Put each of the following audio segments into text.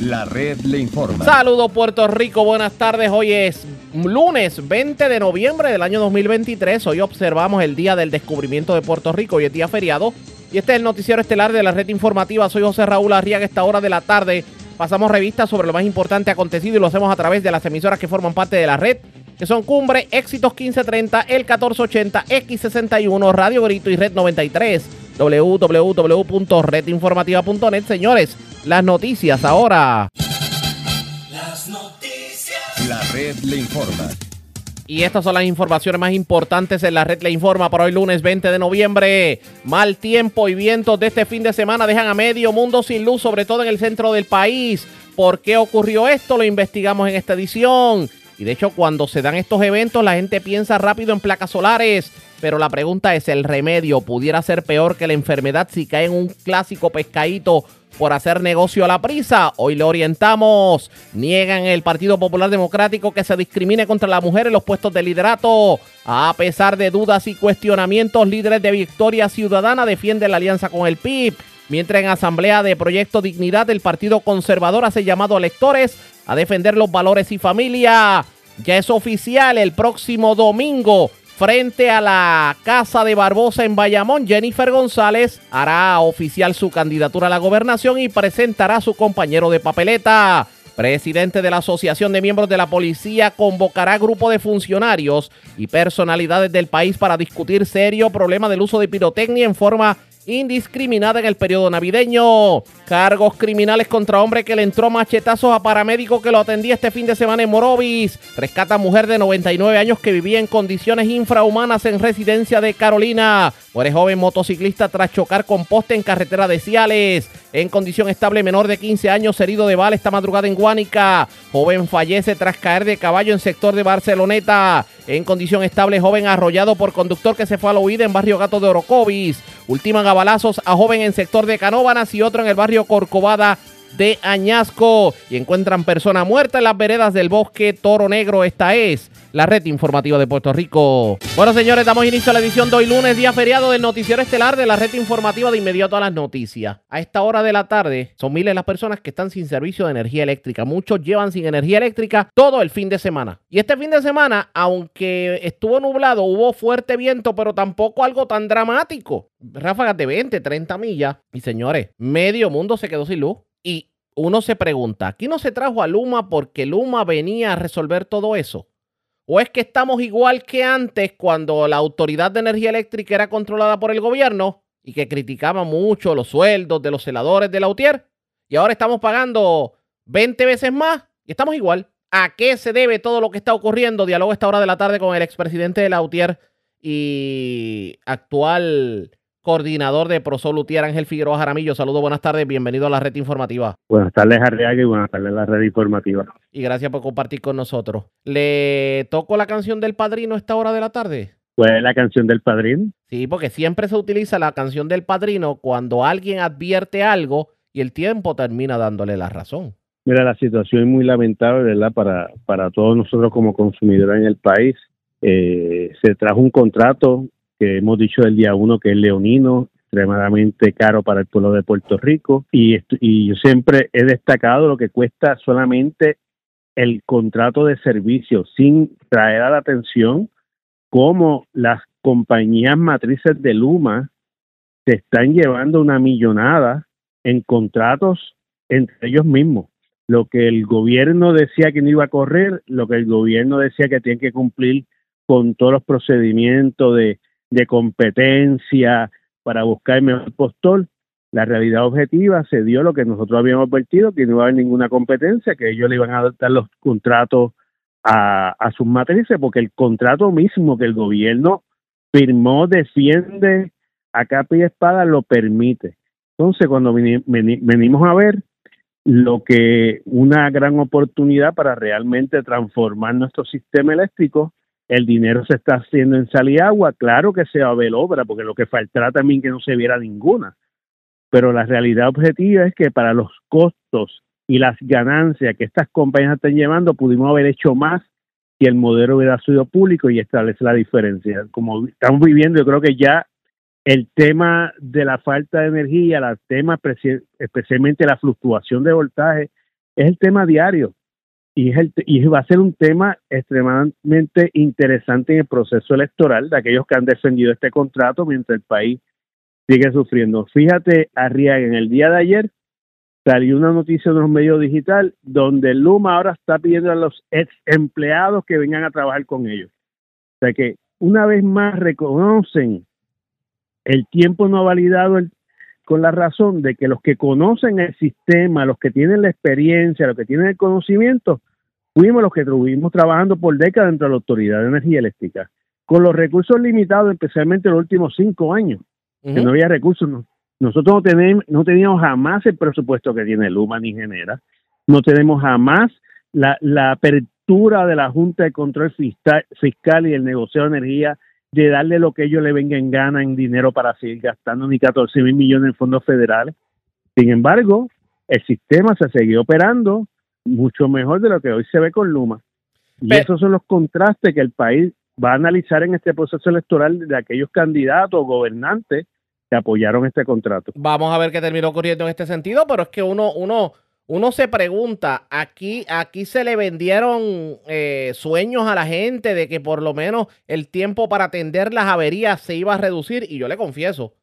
La red le informa. Saludos Puerto Rico, buenas tardes. Hoy es lunes 20 de noviembre del año 2023. Hoy observamos el día del descubrimiento de Puerto Rico. Hoy es día feriado. Y este es el noticiero estelar de la red informativa. Soy José Raúl Arriaga. Esta hora de la tarde pasamos revistas sobre lo más importante acontecido y lo hacemos a través de las emisoras que forman parte de la red, que son Cumbre, Éxitos 1530, El 1480, X61, Radio Grito y Red 93 www.redinformativa.net. Señores, las noticias ahora. Las noticias. La red le informa. Y estas son las informaciones más importantes en la red le informa para hoy lunes 20 de noviembre. Mal tiempo y vientos de este fin de semana dejan a medio mundo sin luz, sobre todo en el centro del país. ¿Por qué ocurrió esto? Lo investigamos en esta edición. Y de hecho, cuando se dan estos eventos, la gente piensa rápido en placas solares. Pero la pregunta es, ¿el remedio pudiera ser peor que la enfermedad si cae en un clásico pescadito por hacer negocio a la prisa? Hoy le orientamos. Niegan el Partido Popular Democrático que se discrimine contra la mujer en los puestos de liderato. A pesar de dudas y cuestionamientos, líderes de Victoria Ciudadana defienden la alianza con el PIB. Mientras en Asamblea de Proyecto Dignidad, el Partido Conservador hace llamado a electores a defender los valores y familia. Ya es oficial el próximo domingo frente a la casa de Barbosa en Bayamón, Jennifer González hará oficial su candidatura a la gobernación y presentará a su compañero de papeleta. Presidente de la Asociación de Miembros de la Policía convocará grupo de funcionarios y personalidades del país para discutir serio problema del uso de pirotecnia en forma indiscriminada en el periodo navideño. Cargos criminales contra hombre que le entró machetazos a paramédico que lo atendía este fin de semana en Morovis. Rescata mujer de 99 años que vivía en condiciones infrahumanas en residencia de Carolina. Muere joven motociclista tras chocar con poste en carretera de Ciales. En condición estable menor de 15 años herido de bala esta madrugada en Guánica. Joven fallece tras caer de caballo en sector de Barceloneta. En condición estable joven arrollado por conductor que se fue a la huida en barrio Gato de Orocovis. Ultiman a balazos a joven en sector de Canóbanas y otro en el barrio Corcovada de Añasco. Y encuentran persona muerta en las veredas del bosque Toro Negro. Esta es la red informativa de Puerto Rico. Bueno, señores, damos inicio a la edición de hoy lunes, día feriado del noticiero estelar de la red informativa de inmediato a las noticias. A esta hora de la tarde son miles las personas que están sin servicio de energía eléctrica. Muchos llevan sin energía eléctrica todo el fin de semana. Y este fin de semana, aunque estuvo nublado, hubo fuerte viento, pero tampoco algo tan dramático. Ráfagas de 20, 30 millas. Y señores, medio mundo se quedó sin luz. Y uno se pregunta, ¿aquí no se trajo a Luma porque Luma venía a resolver todo eso? ¿O es que estamos igual que antes cuando la Autoridad de Energía Eléctrica era controlada por el gobierno y que criticaba mucho los sueldos de los celadores de la UTIER? Y ahora estamos pagando 20 veces más y estamos igual. ¿A qué se debe todo lo que está ocurriendo? Diálogo esta hora de la tarde con el expresidente de la UTIER y actual coordinador de Prosol UTIER, Ángel Figueroa Jaramillo. Saludos, buenas tardes, bienvenido a la red informativa. Buenas tardes, Arriaga, y buenas tardes a la red informativa. Y gracias por compartir con nosotros. ¿Le toco la canción del padrino a esta hora de la tarde? ¿Cuál es la canción del padrino? Sí, porque siempre se utiliza la canción del padrino cuando alguien advierte algo y el tiempo termina dándole la razón. Mira, la situación es muy lamentable, ¿verdad? Para, para todos nosotros como consumidores en el país. Eh, se trajo un contrato que hemos dicho el día uno que es leonino, extremadamente caro para el pueblo de Puerto Rico y, yo siempre he destacado lo que cuesta solamente el contrato de servicio sin traer a la atención cómo las compañías matrices de Luma se están llevando una millonada en contratos entre ellos mismos. Lo que el gobierno decía que no iba a correr, lo que el gobierno decía que tiene que cumplir con todos los procedimientos de, de competencia para buscar el mejor postor, la realidad objetiva se dio lo que nosotros habíamos advertido, que no iba a haber ninguna competencia, que ellos le iban a dar los contratos a, sus matrices, porque el contrato mismo que el gobierno firmó, defiende a capa y espada, lo permite. Entonces, cuando venimos a ver lo que una gran oportunidad para realmente transformar nuestro sistema eléctrico, el dinero se está haciendo en sal y agua, claro que se va a ver obra, porque lo que faltará también que no se viera ninguna. Pero la realidad objetiva es que para los costos y las ganancias que estas compañías están llevando, pudimos haber hecho más si el modelo hubiera sido público y establece la diferencia. Como estamos viviendo, yo creo que ya el tema de la falta de energía, el tema especialmente la fluctuación de voltaje, es el tema diario y, es el, y va a ser un tema extremadamente interesante en el proceso electoral de aquellos que han defendido este contrato mientras el país sigue sufriendo. Fíjate, Arriaga, en el día de ayer salió una noticia de los medios digital donde Luma ahora está pidiendo a los ex empleados que vengan a trabajar con ellos. O sea que una vez más reconocen el tiempo no validado el, con la razón de que los que conocen el sistema, los que tienen la experiencia, los que tienen el conocimiento, fuimos los que estuvimos trabajando por décadas dentro de la Autoridad de Energía Eléctrica, con los recursos limitados, especialmente en los últimos cinco años, que no había recursos. Nosotros no, tenemos, no teníamos jamás el presupuesto que tiene Luma ni Genera, no tenemos jamás la, la apertura de la Junta de Control Fiscal, fiscal y el negocio de energía de darle lo que ellos le vengan en gana en dinero para seguir gastando ni 14 mil millones en fondos federales. Sin embargo, el sistema se siguió operando mucho mejor de lo que hoy se ve con Luma. Y esos son los contrastes que el país va a analizar en este proceso electoral de aquellos candidatos o gobernantes que apoyaron este contrato. Vamos a ver qué terminó ocurriendo en este sentido, pero es que uno, uno, uno se pregunta, aquí, aquí se le vendieron eh, sueños a la gente de que por lo menos el tiempo para atender las averías se iba a reducir y yo le confieso,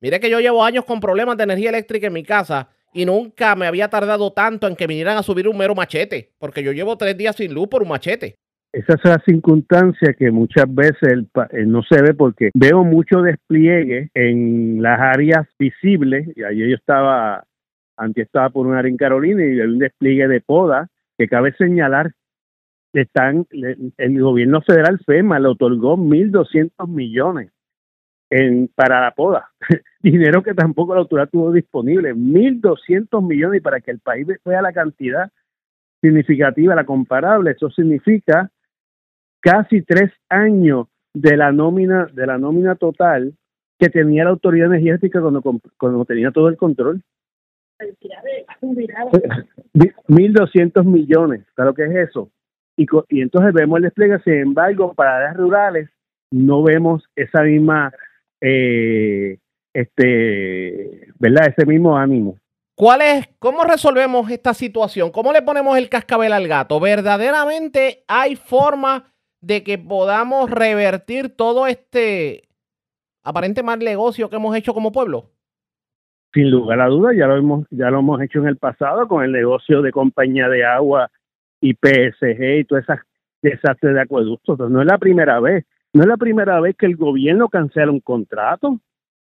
mire que yo llevo años con problemas de energía eléctrica en mi casa y nunca me había tardado tanto en que vinieran a subir un mero machete, porque yo llevo tres días sin luz por un machete. Esa es la circunstancia que muchas veces eh, no se ve porque veo mucho despliegue en las áreas visibles, y ayer yo estaba, antes estaba por un área en Carolina y hay un despliegue de poda que cabe señalar están el gobierno federal FEMA le otorgó 1.200 millones en, para la poda. Dinero que tampoco la autoridad tuvo disponible. 1.200 millones y para que el país vea la cantidad significativa, la comparable, eso significa casi tres años de la nómina, de la nómina total que tenía la autoridad energética cuando, cuando tenía todo el control. 1.200 millones, ¿sabes lo que es eso? Y, y entonces vemos el despliegue, sin embargo, para áreas rurales no vemos esa misma eh, este, ¿verdad? Ese mismo ánimo. ¿Cuál es, cómo resolvemos esta situación? ¿Cómo le ponemos el cascabel al gato? ¿Verdaderamente hay forma de que podamos revertir todo este aparente mal negocio que hemos hecho como pueblo? Sin lugar a dudas, ya lo hemos, ya lo hemos hecho en el pasado con el negocio de compañía de agua y PSG y todas esas desastres de acueductos. No es la primera vez. No es la primera vez que el gobierno cancela un contrato.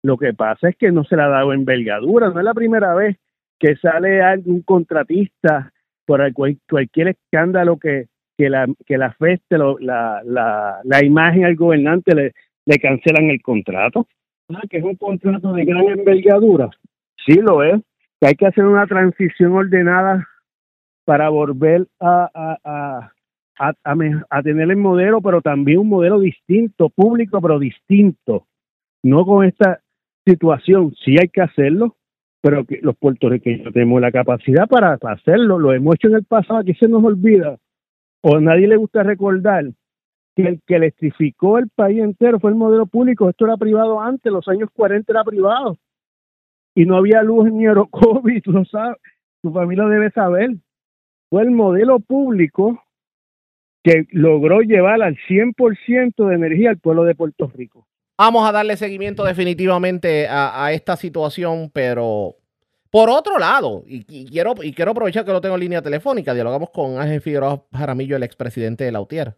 Lo que pasa es que no se le ha dado envergadura. No es la primera vez que sale algún contratista por cualquier escándalo que, que la que la afecte la, la, la, imagen al gobernante le, le cancelan el contrato. Ah, que es un contrato de gran envergadura. Sí lo es. Que hay que hacer una transición ordenada para volver a, a, a, tener el modelo, pero también un modelo distinto, público, pero distinto. No con esta situación, sí hay que hacerlo, pero que los puertorriqueños tenemos la capacidad para hacerlo, lo hemos hecho en el pasado, aquí se nos olvida, o a nadie le gusta recordar que el que electrificó el país entero fue el modelo público, esto era privado antes, los años 40 era privado, y no había luz ni Orocovi, tú lo sabes, tu familia debe saber, fue el modelo público que logró llevar al 100% de energía al pueblo de Puerto Rico. Vamos a darle seguimiento definitivamente a, esta situación, pero por otro lado, y, quiero, y quiero aprovechar que lo tengo en línea telefónica, dialogamos con Ángel Figueroa Jaramillo, el expresidente de la UTIER.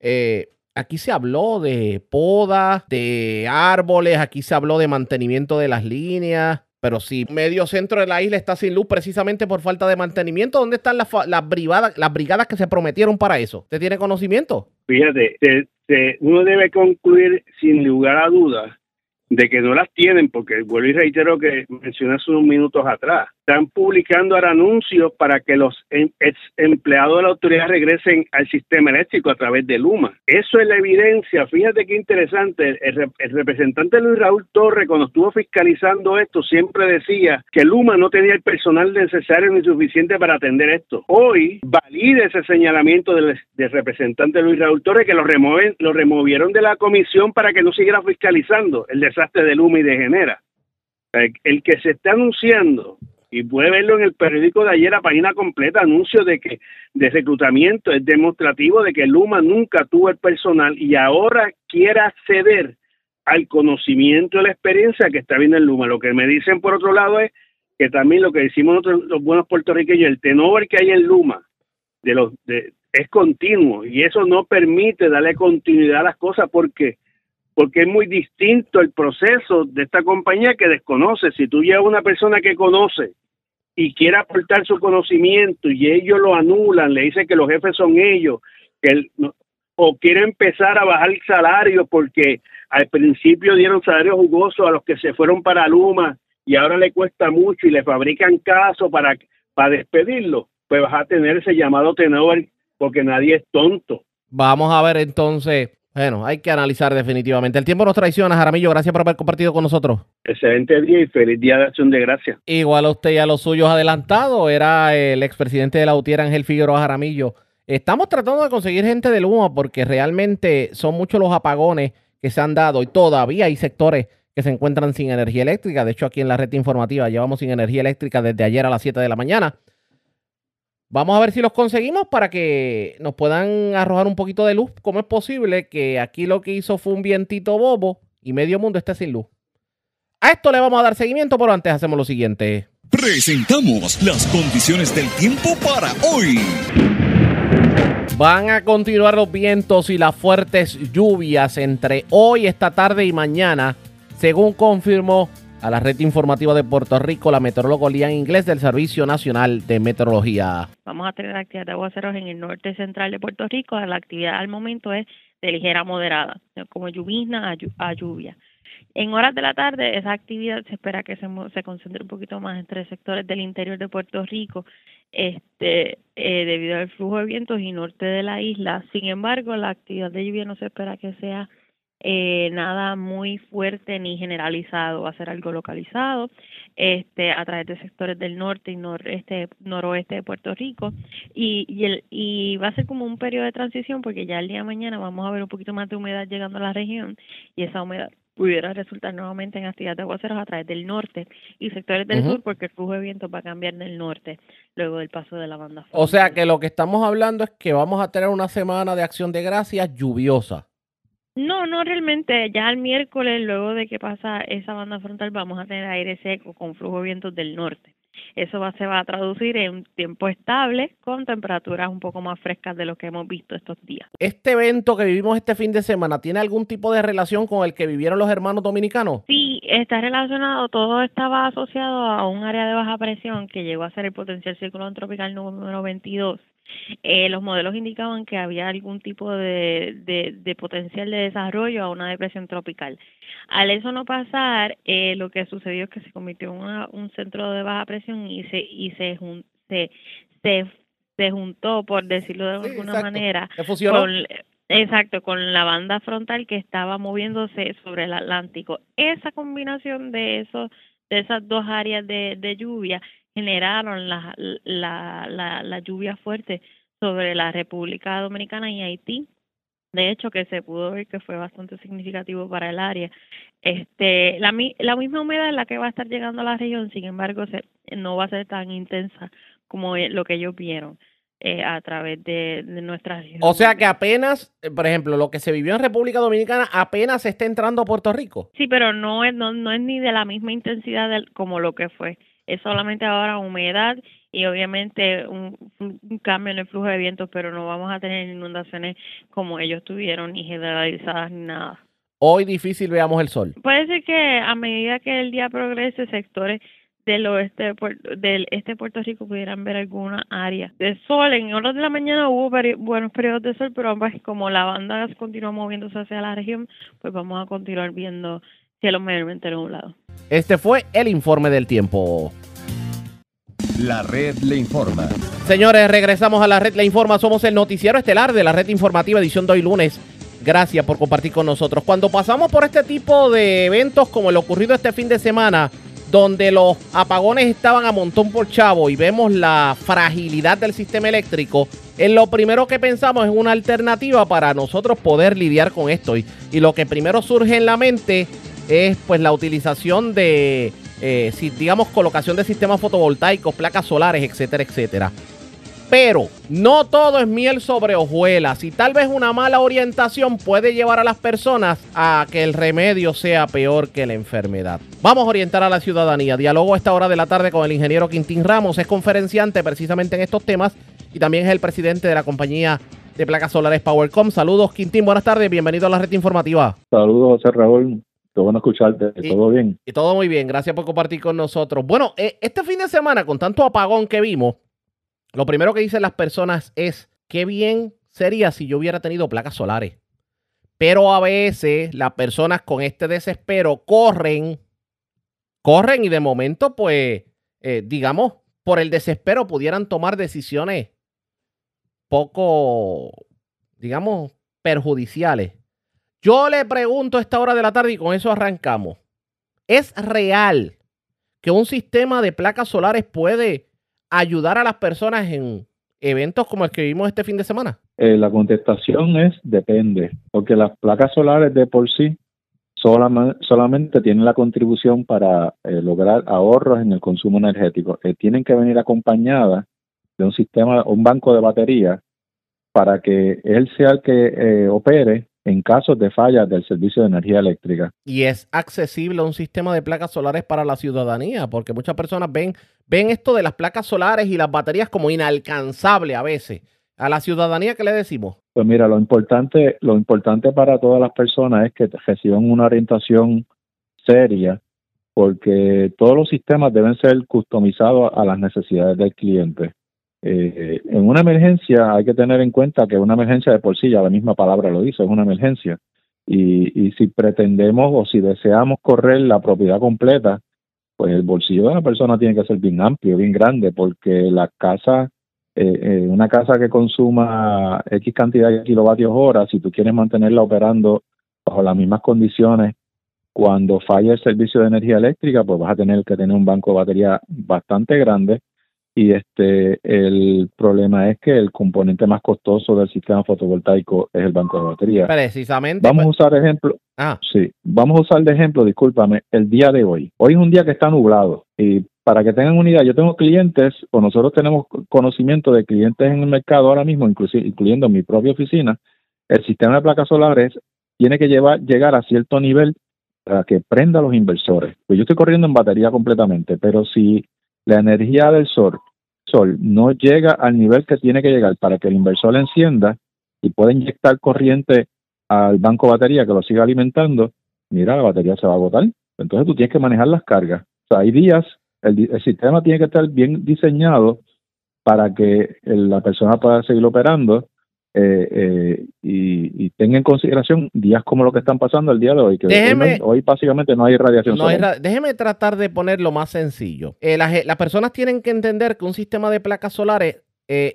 Eh, aquí se habló de poda, de árboles, aquí se habló de mantenimiento de las líneas. Pero si medio centro de la isla está sin luz precisamente por falta de mantenimiento, ¿dónde están las, las, brigadas, las brigadas que se prometieron para eso? ¿Usted tiene conocimiento? Fíjate, uno debe concluir sin lugar a dudas de que no las tienen, porque vuelvo y reitero que mencioné hace unos minutos atrás, están publicando ahora anuncios para que los em, ex empleados de la autoridad regresen al sistema eléctrico a través de Luma. Eso es la evidencia. Fíjate qué interesante. El, representante Luis Raúl Torre, cuando estuvo fiscalizando esto, siempre decía que Luma no tenía el personal necesario ni suficiente para atender esto. Hoy valida ese señalamiento del, representante Luis Raúl Torre que lo, remueven, lo removieron de la comisión para que no siguiera fiscalizando el desastre de Luma y de Genera. El que se está anunciando y puede verlo en el periódico de ayer, la página completa, anuncio de que de reclutamiento es demostrativo de que Luma nunca tuvo el personal y ahora quiere acceder al conocimiento y la experiencia que está viendo en Luma. Lo que me dicen por otro lado es que también lo que decimos nosotros, los buenos puertorriqueños, el tenover que hay en Luma de los de, es continuo y eso no permite darle continuidad a las cosas porque porque es muy distinto el proceso de esta compañía que desconoce. Si tú llevas una persona que conoce y quiere aportar su conocimiento y ellos lo anulan, le dicen que los jefes son ellos, que o quiere empezar a bajar el salario porque al principio dieron salarios jugosos a los que se fueron para Luma y ahora le cuesta mucho y le fabrican caso para, para despedirlo, pues vas a tener ese llamado tenor porque nadie es tonto. Vamos a ver entonces bueno, hay que analizar definitivamente. El tiempo nos traiciona, Jaramillo. Gracias por haber compartido con nosotros. Excelente día y feliz día de acción de gracias. Igual a usted y a los suyos adelantado. Era el expresidente de la UTIER, Ángel Figueroa Jaramillo. Estamos tratando de conseguir gente del Luma porque realmente son muchos los apagones que se han dado y todavía hay sectores que se encuentran sin energía eléctrica. De hecho, aquí en la red informativa llevamos sin energía eléctrica desde ayer a las 7 de la mañana. Vamos a ver si los conseguimos para que nos puedan arrojar un poquito de luz. ¿Cómo es posible que aquí lo que hizo fue un vientito bobo y medio mundo esté sin luz? A esto le vamos a dar seguimiento, pero antes hacemos lo siguiente. Presentamos las condiciones del tiempo para hoy. Van a continuar los vientos y las fuertes lluvias entre hoy, esta tarde y mañana, según confirmó a la red informativa de Puerto Rico, la meteoróloga Lian Inglés del Servicio Nacional de Meteorología. Vamos a tener actividad de aguaceros en el norte central de Puerto Rico. La actividad al momento es de ligera moderada, como lluvia a, lluvia. En horas de la tarde, esa actividad se espera que se, se concentre un poquito más entre sectores del interior de Puerto Rico, este, eh, debido al flujo de vientos y norte de la isla. Sin embargo, la actividad de lluvia no se espera que sea eh, nada muy fuerte ni generalizado, va a ser algo localizado este, a través de sectores del norte y noreste, noroeste de Puerto Rico y, y, el, y va a ser como un periodo de transición porque ya el día de mañana vamos a ver un poquito más de humedad llegando a la región y esa humedad pudiera resultar nuevamente en actividad de aguaceros a través del norte y sectores del sur porque el flujo de viento va a cambiar del norte luego del paso de la banda. O sea que lo que estamos hablando es que vamos a tener una semana de acción de gracias lluviosa. No, no realmente. Ya el miércoles, luego de que pasa esa banda frontal, vamos a tener aire seco con flujo de vientos del norte. Eso va, se va a traducir en un tiempo estable con temperaturas un poco más frescas de lo que hemos visto estos días. ¿Este evento que vivimos este fin de semana tiene algún tipo de relación con el que vivieron los hermanos dominicanos? Sí, está relacionado. Todo estaba asociado a un área de baja presión que llegó a ser el potencial ciclón tropical número 22 eh, los modelos indicaban que había algún tipo de, de, potencial de desarrollo a una depresión tropical. Al eso no pasar, eh, lo que sucedió es que se convirtió en un centro de baja presión y se y se se, se, se juntó, por decirlo de alguna manera, con, exacto, con la banda frontal que estaba moviéndose sobre el Atlántico. Esa combinación de esos de esas dos áreas de, de lluvia generaron la, la, la, la lluvia fuerte sobre la República Dominicana y Haití. De hecho, que se pudo ver que fue bastante significativo para el área. Este, la, la misma humedad es la que va a estar llegando a la región, sin embargo, se, no va a ser tan intensa como lo que ellos vieron. Eh, a través de, de nuestra región. O sea que apenas, eh, por ejemplo, lo que se vivió en República Dominicana apenas está entrando a Puerto Rico. Sí, pero no es, no, no es ni de la misma intensidad como lo que fue es solamente ahora humedad y obviamente un, cambio en el flujo de vientos, pero no vamos a tener inundaciones como ellos tuvieron, ni generalizadas ni nada. Hoy difícil veamos el sol. Puede ser que a medida que el día progrese, sectores del oeste del este de Puerto Rico pudieran ver alguna área de sol. En horas de la mañana hubo buenos periodos de sol, pero como la banda continúa moviéndose hacia la región, pues vamos a continuar viendo cielo mayormente lado. Este fue el informe del tiempo. La red le informa. Señores, regresamos a la red le informa. Somos el noticiero estelar de la red informativa edición de hoy lunes. Gracias por compartir con nosotros. Cuando pasamos por este tipo de eventos como el ocurrido este fin de semana, donde los apagones estaban a montón por chavo y vemos la fragilidad del sistema eléctrico, en lo primero que pensamos es una alternativa para nosotros poder lidiar con esto. Y, y lo que primero surge en la mente es pues la utilización de eh, si, digamos, colocación de sistemas fotovoltaicos, placas solares, etcétera, etcétera. Pero no todo es miel sobre hojuelas y tal vez una mala orientación puede llevar a las personas a que el remedio sea peor que la enfermedad. Vamos a orientar a la ciudadanía. Dialogo a esta hora de la tarde con el ingeniero Quintín Ramos, es conferenciante precisamente en estos temas y también es el presidente de la compañía de placas solares PowerCom. Saludos Quintín, buenas tardes, bienvenido a la red informativa. Saludos José Raúl, Qué bueno escucharte. ¿Todo bien? Y todo muy bien. Gracias por compartir con nosotros. Bueno, eh, este fin de semana, con tanto apagón que vimos, lo primero que dicen las personas es, qué bien sería si yo hubiera tenido placas solares. Pero a veces las personas con este desespero corren, corren y de momento, pues, eh, digamos, por el desespero pudieran tomar decisiones poco, digamos, perjudiciales. Yo le pregunto a esta hora de la tarde y con eso arrancamos. ¿Es real que un sistema de placas solares puede ayudar a las personas en eventos como el que vimos este fin de semana? Eh, la contestación es depende, porque las placas solares de por sí solamente, tienen la contribución para eh, lograr ahorros en el consumo energético. Eh, tienen que venir acompañadas de un sistema, un banco de baterías para que él sea el que opere en casos de fallas del servicio de energía eléctrica. Y es accesible un sistema de placas solares para la ciudadanía, porque muchas personas ven, ven esto de las placas solares y las baterías como inalcanzable a veces. A la ciudadanía, ¿qué le decimos? Pues mira, lo importante, lo importante para todas las personas es que reciban una orientación seria, porque todos los sistemas deben ser customizados a las necesidades del cliente. Eh, en una emergencia hay que tener en cuenta que una emergencia de por sí, la misma palabra lo dice, es una emergencia. Y, y si pretendemos o si deseamos correr la propiedad completa, pues el bolsillo de la persona tiene que ser bien amplio, bien grande, porque la casa, eh, eh, una casa que consuma X cantidad de kilovatios hora, si tú quieres mantenerla operando bajo las mismas condiciones, cuando falla el servicio de energía eléctrica, pues vas a tener que tener un banco de batería bastante grande y este el problema es que el componente más costoso del sistema fotovoltaico es el banco de batería. Precisamente. Vamos a pues usar ejemplo. Ah. Sí, vamos a usar de ejemplo, discúlpame, el día de hoy. Hoy es un día que está nublado y para que tengan una idea, yo tengo clientes o nosotros tenemos conocimiento de clientes en el mercado ahora mismo, inclusive incluyendo mi propia oficina, el sistema de placas solares tiene que llevar, llegar a cierto nivel para que prenda los inversores. Pues yo estoy corriendo en batería completamente, pero si la energía del sol, no llega al nivel que tiene que llegar para que el inversor encienda y pueda inyectar corriente al banco de batería que lo siga alimentando, mira, la batería se va a agotar. Entonces tú tienes que manejar las cargas. O sea, hay días, el, el sistema tiene que estar bien diseñado para que la persona pueda seguir operando eh, eh, y, y, tenga en consideración días como lo que están pasando el día de hoy, que hoy, básicamente no hay radiación. No déjeme tratar de ponerlo más sencillo. Eh, las, las, personas tienen que entender que un sistema de placas solares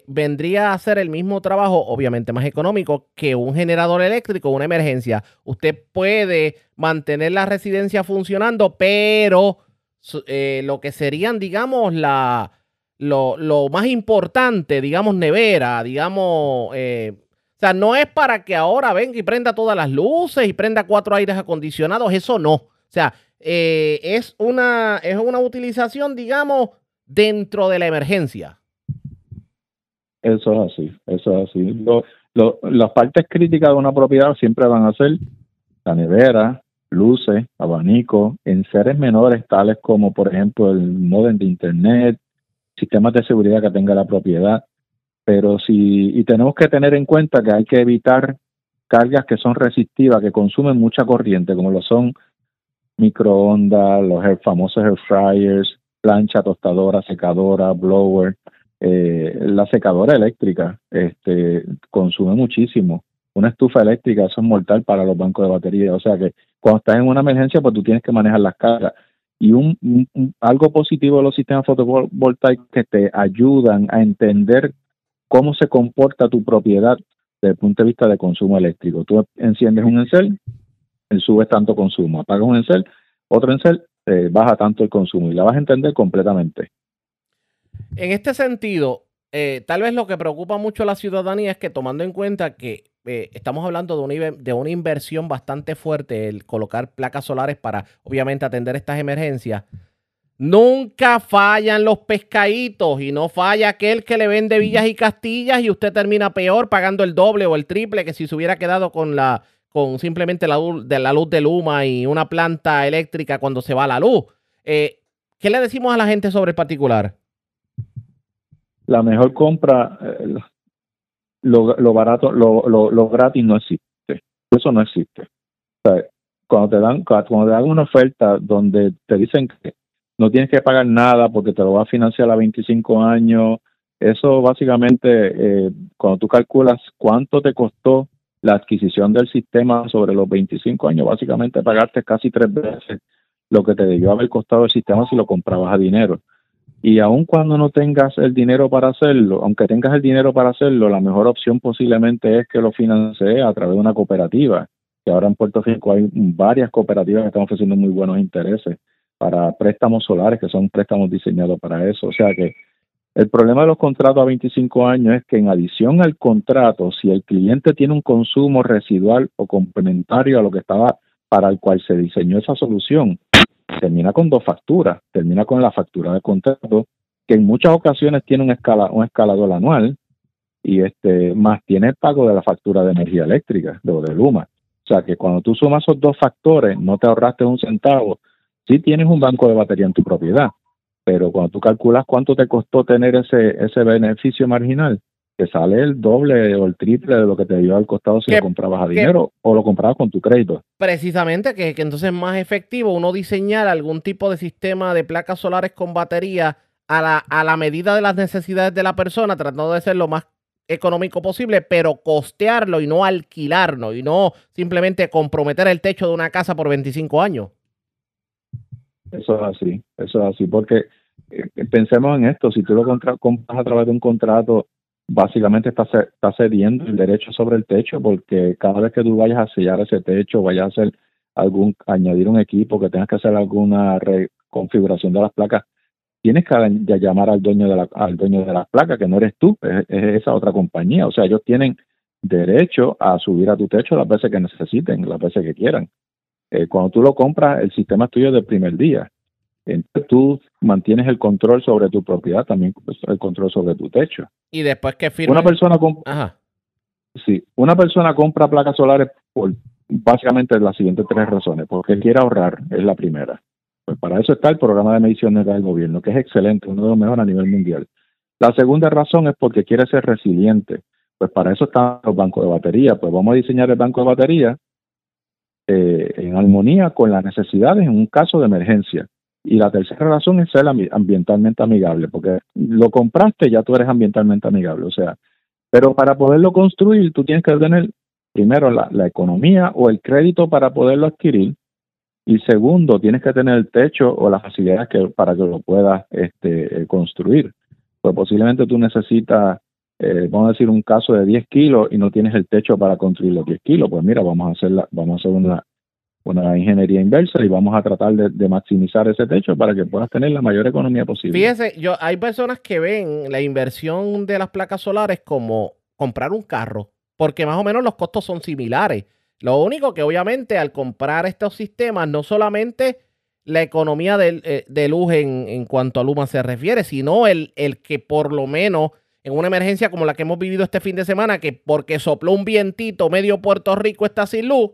vendría a hacer el mismo trabajo, obviamente más económico, que un generador eléctrico, una emergencia. Usted puede mantener la residencia funcionando, pero lo que serían, digamos, la lo, lo más importante, digamos, nevera, digamos, eh, o sea, no es para que ahora venga y prenda todas las luces y prenda cuatro aires acondicionados, eso no. O sea, eh, es, una, es una utilización, digamos, dentro de la emergencia. Eso es así, eso es así. las partes críticas de una propiedad siempre van a ser la nevera, luces, abanico, en seres menores tales como, por ejemplo, el modem de internet, sistemas de seguridad que tenga la propiedad. Pero si, y tenemos que tener en cuenta que hay que evitar cargas que son resistivas, que consumen mucha corriente, como lo son microondas, los famosos air fryers, plancha, tostadora, secadora, blower. Eh, la secadora eléctrica este, consume muchísimo. Una estufa eléctrica, eso es mortal para los bancos de batería. O sea que cuando estás en una emergencia, pues tú tienes que manejar las cargas y un, algo positivo de los sistemas fotovoltaicos que te ayudan a entender cómo se comporta tu propiedad desde el punto de vista de consumo eléctrico. Tú enciendes un encel, sube tanto consumo, apagas un encel, otro encel, eh, baja tanto el consumo y la vas a entender completamente. En este sentido, eh, tal vez lo que preocupa mucho a la ciudadanía es que tomando en cuenta que eh, estamos hablando de una, de una inversión bastante fuerte, el colocar placas solares para obviamente atender estas emergencias, Nunca fallan los pescaditos y no falla aquel que le vende villas y castillas y usted termina peor pagando el doble o el triple que si se hubiera quedado con la con simplemente la, de la luz de Luma y una planta eléctrica cuando se va la luz. Eh, ¿Qué le decimos a la gente sobre el particular? La mejor compra, eh, lo, barato, lo, lo, gratis no existe. Eso no existe. cuando te dan cuando te dan una oferta donde te dicen que no tienes que pagar nada porque te lo va a financiar a 25 años. Eso básicamente, eh, cuando tú calculas cuánto te costó la adquisición del sistema sobre los 25 años, básicamente pagaste casi tres veces lo que te debió haber costado el sistema si lo comprabas a dinero. Y aun cuando no tengas el dinero para hacerlo, aunque tengas el dinero para hacerlo, la mejor opción posiblemente es que lo financie a través de una cooperativa, que ahora en Puerto Rico hay varias cooperativas que están ofreciendo muy buenos intereses para préstamos solares, que son préstamos diseñados para eso. O sea que el problema de los contratos a 25 años es que en adición al contrato, si el cliente tiene un consumo residual o complementario a lo que estaba para el cual se diseñó esa solución, termina con dos facturas. Termina con la factura de contrato, que en muchas ocasiones tiene un, escala, un escalador anual, y este más tiene el pago de la factura de energía eléctrica, de, de Luma. O sea que cuando tú sumas esos dos factores, no te ahorraste un centavo sí tienes un banco de batería en tu propiedad, pero cuando tú calculas cuánto te costó tener ese, ese beneficio marginal, te sale el doble o el triple de lo que te dio al costado si lo comprabas a dinero o lo comprabas con tu crédito. Precisamente, que, que entonces es más efectivo uno diseñar algún tipo de sistema de placas solares con batería a la, a la medida de las necesidades de la persona, tratando de ser lo más económico posible, pero costearlo y no alquilarlo y no simplemente comprometer el techo de una casa por 25 años. Eso es así, eso es así, porque eh, pensemos en esto, si tú lo compras a través de un contrato, básicamente estás, está cediendo el derecho sobre el techo, porque cada vez que tú vayas a sellar ese techo, vayas a hacer algún, añadir un equipo, que tengas que hacer alguna reconfiguración de las placas, tienes que llamar al dueño de la, al dueño de las placas, que no eres tú, es, esa otra compañía. O sea, ellos tienen derecho a subir a tu techo las veces que necesiten, las veces que quieran. Eh, cuando tú lo compras, el sistema es tuyo del primer día. Entonces tú mantienes el control sobre tu propiedad, también pues, el control sobre tu techo. Y después que firma. Una persona, compra sí, una persona compra placas solares por básicamente las siguientes tres razones. Porque quiere ahorrar, es la primera. Pues para eso está el programa de mediciones del gobierno, que es excelente, uno de los mejores a nivel mundial. La segunda razón es porque quiere ser resiliente. Pues para eso están los bancos de batería. Pues vamos a diseñar el banco de batería eh, en armonía con las necesidades en un caso de emergencia. Y la tercera razón es ser ambientalmente amigable, porque lo compraste, ya tú eres ambientalmente amigable. O sea, pero para poderlo construir, tú tienes que tener primero la, economía o el crédito para poderlo adquirir. Y segundo, tienes que tener el techo o las facilidades que, para que lo puedas este, construir. Pues posiblemente tú necesitas eh, vamos a decir, un caso de 10 kilos y no tienes el techo para construir los 10 kilos, pues mira, vamos a hacer, la, vamos a hacer una, una ingeniería inversa y vamos a tratar de, maximizar ese techo para que puedas tener la mayor economía posible. Fíjese, yo, hay personas que ven la inversión de las placas solares como comprar un carro, porque más o menos los costos son similares. Lo único que obviamente al comprar estos sistemas, no solamente la economía de, eh, de luz en, en, cuanto a Luma se refiere, sino el, el que por lo menos en una emergencia como la que hemos vivido este fin de semana, que porque sopló un vientito, medio Puerto Rico está sin luz,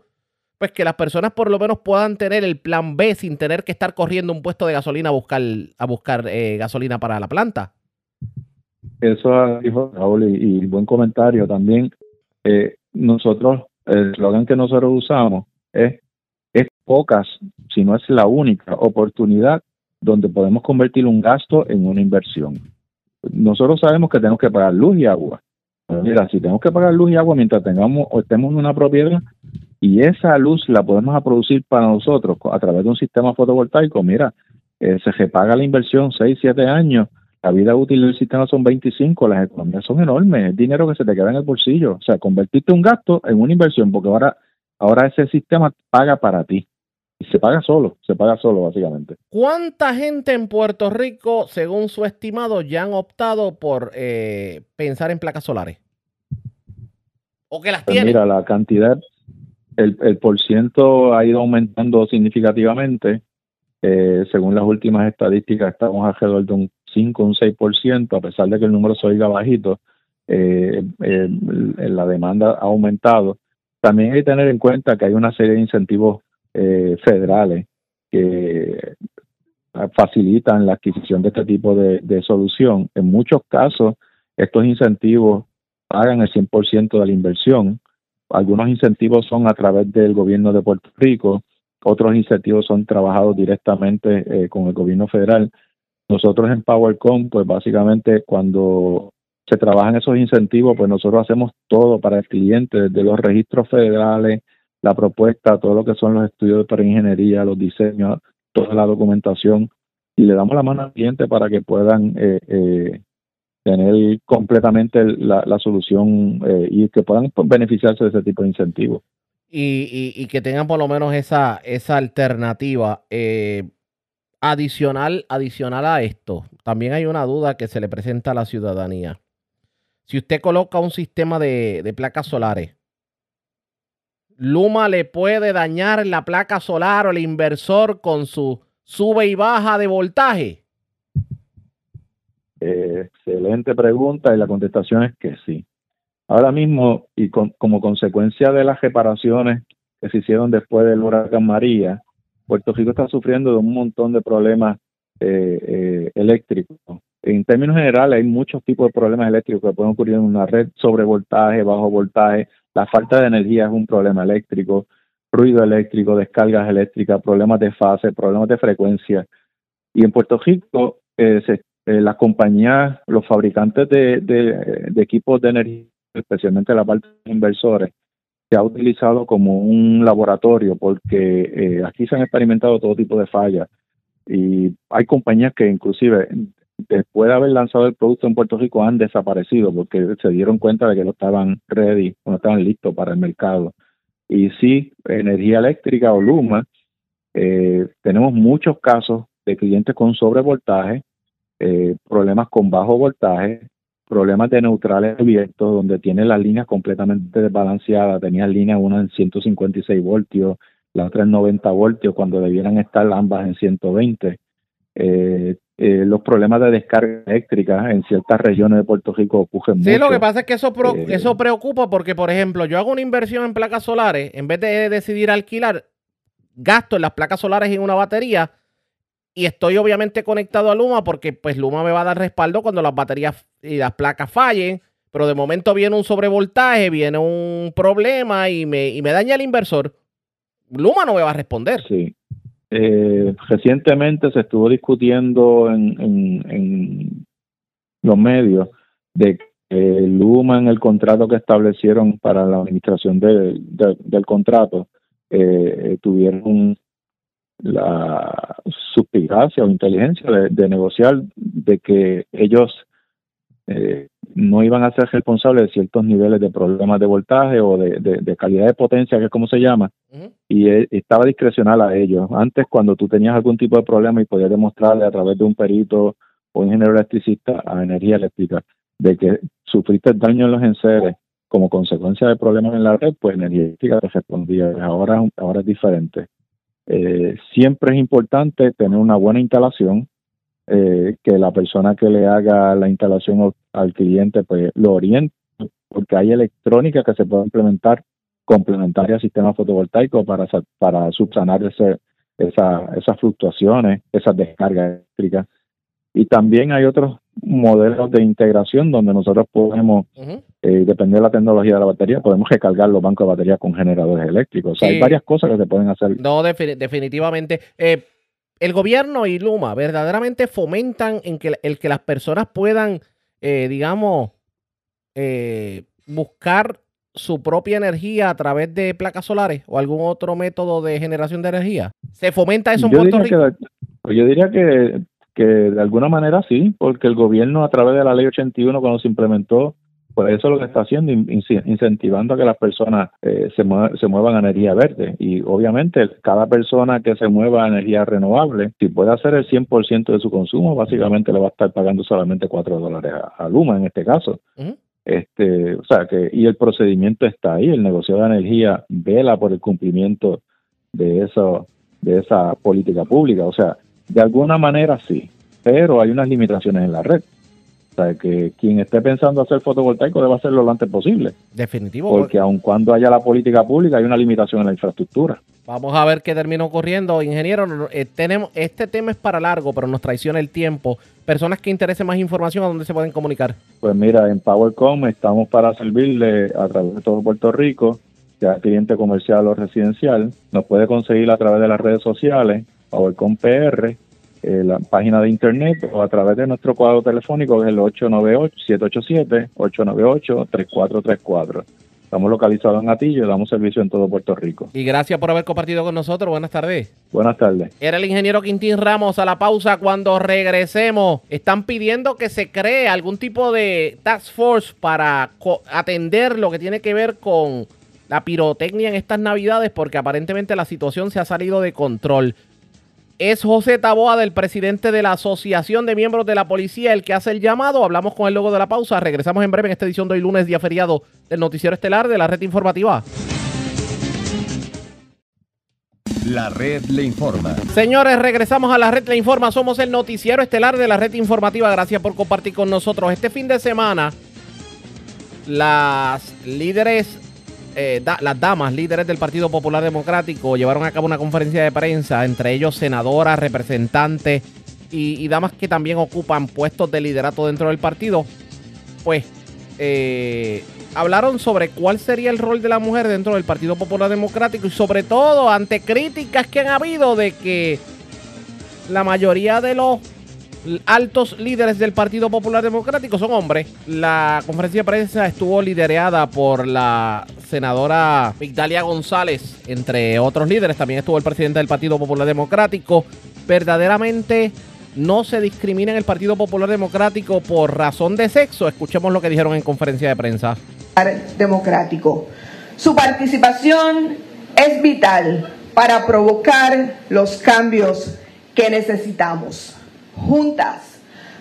pues que las personas por lo menos puedan tener el plan B sin tener que estar corriendo un puesto de gasolina a buscar, a buscar eh, gasolina para la planta. Eso dijo Raúl y, buen comentario también. Eh, nosotros, el eslogan que nosotros usamos es, es pocas, si no es la única oportunidad donde podemos convertir un gasto en una inversión nosotros sabemos que tenemos que pagar luz y agua. Mira, si tenemos que pagar luz y agua mientras tengamos o estemos en una propiedad y esa luz la podemos producir para nosotros a través de un sistema fotovoltaico, mira, eh, se repaga la inversión 6, 7 años, la vida útil del sistema son 25, las economías son enormes, es dinero que se te queda en el bolsillo. O sea, convertirte un gasto en una inversión, porque ahora, ahora ese sistema paga para ti se paga solo, se paga solo básicamente. ¿Cuánta gente en Puerto Rico, según su estimado, ya han optado por eh, pensar en placas solares? ¿O que las pues tienen? Mira, la cantidad, el, el por ciento ha ido aumentando significativamente. Eh, según las últimas estadísticas, estamos alrededor de un 5, un 6%, a pesar de que el número se oiga bajito, eh, la demanda ha aumentado. También hay que tener en cuenta que hay una serie de incentivos federales que facilitan la adquisición de este tipo de, de solución. En muchos casos, estos incentivos pagan el 100% de la inversión. Algunos incentivos son a través del gobierno de Puerto Rico, otros incentivos son trabajados directamente eh, con el gobierno federal. Nosotros en PowerCom, pues básicamente cuando se trabajan esos incentivos, pues nosotros hacemos todo para el cliente, desde los registros federales, la propuesta, todo lo que son los estudios de ingeniería, los diseños, toda la documentación, y le damos la mano al cliente para que puedan eh, eh, tener completamente la, solución eh, y que puedan beneficiarse de ese tipo de incentivos. Y, que tengan por lo menos esa, esa alternativa. Eh, adicional, adicional a esto, también hay una duda que se le presenta a la ciudadanía. Si usted coloca un sistema de, de placas solares, Luma le puede dañar la placa solar o el inversor con su sube y baja de voltaje. Excelente pregunta y la contestación es que sí. Ahora mismo, y como consecuencia de las reparaciones que se hicieron después del huracán María, Puerto Rico está sufriendo de un montón de problemas eh, eh, eléctricos. En términos generales, hay muchos tipos de problemas eléctricos que pueden ocurrir en una red, sobre voltaje, bajo voltaje. La falta de energía es un problema eléctrico, ruido eléctrico, descargas eléctricas, problemas de fase, problemas de frecuencia. Y en Puerto Rico eh, se eh, las compañías, los fabricantes de, equipos de energía, especialmente la parte de inversores, se ha utilizado como un laboratorio porque eh, aquí se han experimentado todo tipo de fallas y hay compañías que inclusive después de haber lanzado el producto en Puerto Rico han desaparecido porque se dieron cuenta de que no estaban ready, no estaban listos para el mercado. Y sí, energía eléctrica o Luma, eh, tenemos muchos casos de clientes con sobrevoltaje eh, problemas con bajo voltaje, problemas de neutrales abiertos, donde tiene las líneas completamente desbalanceadas, tenía línea una en 156 voltios, la otra en 90 voltios, cuando debieran estar ambas en 120. Eh, eh, los problemas de descarga eléctrica en ciertas regiones de Puerto Rico ocurren mucho. Sí, lo que pasa es que eso, eso preocupa porque, por ejemplo, yo hago una inversión en placas solares, en vez de decidir alquilar, gasto en las placas solares y en una batería, y estoy obviamente conectado a Luma porque pues Luma me va a dar respaldo cuando las baterías y las placas fallen, pero de momento viene un sobrevoltaje, viene un problema y me, y me daña el inversor. Luma no me va a responder. Sí. Eh, recientemente se estuvo discutiendo en, en, los medios de que Luma en el contrato que establecieron para la administración del contrato eh, tuvieron un, la suspicacia o inteligencia de, negociar de que ellos eh, no iban a ser responsables de ciertos niveles de problemas de voltaje o de, calidad de potencia, que es como se llama, y e, estaba discrecional a ellos. Antes, cuando tú tenías algún tipo de problema y podías demostrarle a través de un perito o ingeniero electricista a energía eléctrica de que sufriste daño en los enseres como consecuencia de problemas en la red, pues energía eléctrica te respondía. Ahora, ahora es diferente. Eh, siempre es importante tener una buena instalación, eh, que la persona que le haga la instalación al cliente pues lo oriente, porque hay electrónica que se puede implementar complementaria al sistema fotovoltaico para, para subsanar ese, esa, esas fluctuaciones, esas descargas eléctricas. Y también hay otros modelos de integración donde nosotros podemos, uh de la tecnología de la batería, podemos recargar los bancos de batería con generadores eléctricos. O sea, hay varias cosas que se pueden hacer. No, definitivamente. Eh, el gobierno y Luma verdaderamente fomentan en que, el que las personas puedan, eh, digamos, buscar su propia energía a través de placas solares o algún otro método de generación de energía. ¿Se fomenta eso en Puerto Rico? Yo diría que que de alguna manera sí, porque el gobierno a través de la ley 81 cuando se implementó, pues eso es lo que está haciendo, incentivando a que las personas eh, se, se muevan a energía verde. Y obviamente cada persona que se mueva a energía renovable, si puede hacer el 100% de su consumo, básicamente le va a estar pagando solamente 4 dólares a, Luma en este caso. Este, o sea que, y el procedimiento está ahí, el negocio de energía vela por el cumplimiento de eso de esa política pública. O sea, de alguna manera sí, pero hay unas limitaciones en la red. O sea, que quien esté pensando hacer fotovoltaico debe hacerlo lo antes posible. Definitivo. Porque aun cuando haya la política pública, hay una limitación en la infraestructura. Vamos a ver qué termina ocurriendo. Ingeniero, eh, tenemos, este tema es para largo, pero nos traiciona el tiempo. Personas que interesen más información, ¿a dónde se pueden comunicar? Pues mira, en PowerCom estamos para servirle a través de todo Puerto Rico, sea cliente comercial o residencial. Nos puede conseguir a través de las redes sociales, PowerCom PR, eh, la página de internet o a través de nuestro cuadro telefónico que es el 898-787-898-3434. Estamos localizados en Atillo y damos servicio en todo Puerto Rico. Y gracias por haber compartido con nosotros. Buenas tardes. Buenas tardes. Era el ingeniero Quintín Ramos a la pausa cuando regresemos. Están pidiendo que se cree algún tipo de task force para atender lo que tiene que ver con la pirotecnia en estas navidades porque aparentemente la situación se ha salido de control es José Taboa, del presidente de la Asociación de Miembros de la Policía, el que hace el llamado. Hablamos con el luego de la pausa. Regresamos en breve en esta edición de hoy lunes, día feriado del Noticiero Estelar de la Red Informativa. La red le informa. Señores, regresamos a la red le informa. Somos el noticiero estelar de la red informativa. Gracias por compartir con nosotros. Este fin de semana, las líderes eh, las damas líderes del Partido Popular Democrático llevaron a cabo una conferencia de prensa, entre ellos senadoras, representantes y, damas que también ocupan puestos de liderato dentro del partido, pues eh, hablaron sobre cuál sería el rol de la mujer dentro del Partido Popular Democrático y sobre todo ante críticas que han habido de que la mayoría de los altos líderes del Partido Popular Democrático son hombres. La conferencia de prensa estuvo liderada por la senadora Migdalia González, entre otros líderes. También estuvo el presidente del Partido Popular Democrático. Verdaderamente no se discrimina en el Partido Popular Democrático por razón de sexo. Escuchemos lo que dijeron en conferencia de prensa. Democrático. Su participación es vital para provocar los cambios que necesitamos juntas.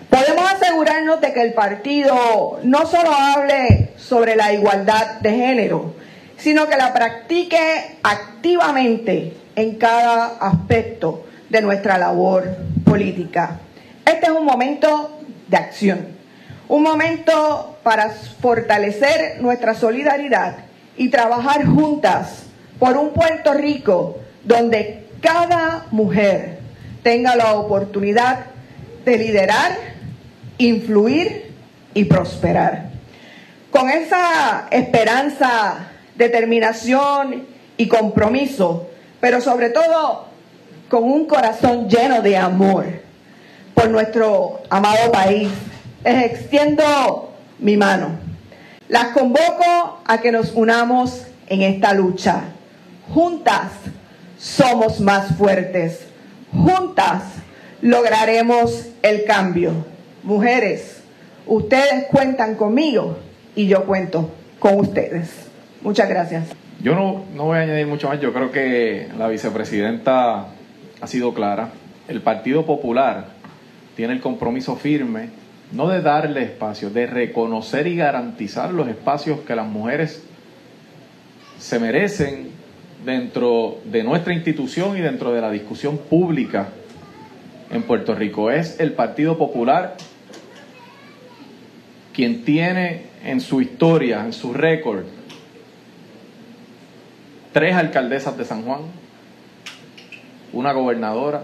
Podemos asegurarnos de que el partido no solo hable sobre la igualdad de género, sino que la practique activamente en cada aspecto de nuestra labor política. Este es un momento de acción, un momento para fortalecer nuestra solidaridad y trabajar juntas por un Puerto Rico donde cada mujer tenga la oportunidad de liderar, influir y prosperar. Con esa esperanza, determinación y compromiso, pero sobre todo con un corazón lleno de amor por nuestro amado país, les extiendo mi mano. Las convoco a que nos unamos en esta lucha. Juntas somos más fuertes. Juntas lograremos el cambio. Mujeres, ustedes cuentan conmigo y yo cuento con ustedes. Muchas gracias. Yo no, no voy a añadir mucho más. Yo creo que la vicepresidenta ha sido clara. El Partido Popular tiene el compromiso firme, no de darle espacio, de reconocer y garantizar los espacios que las mujeres se merecen dentro de nuestra institución y dentro de la discusión pública en Puerto Rico. Es el Partido Popular quien tiene en su historia, en su récord, tres alcaldesas de San Juan, una gobernadora,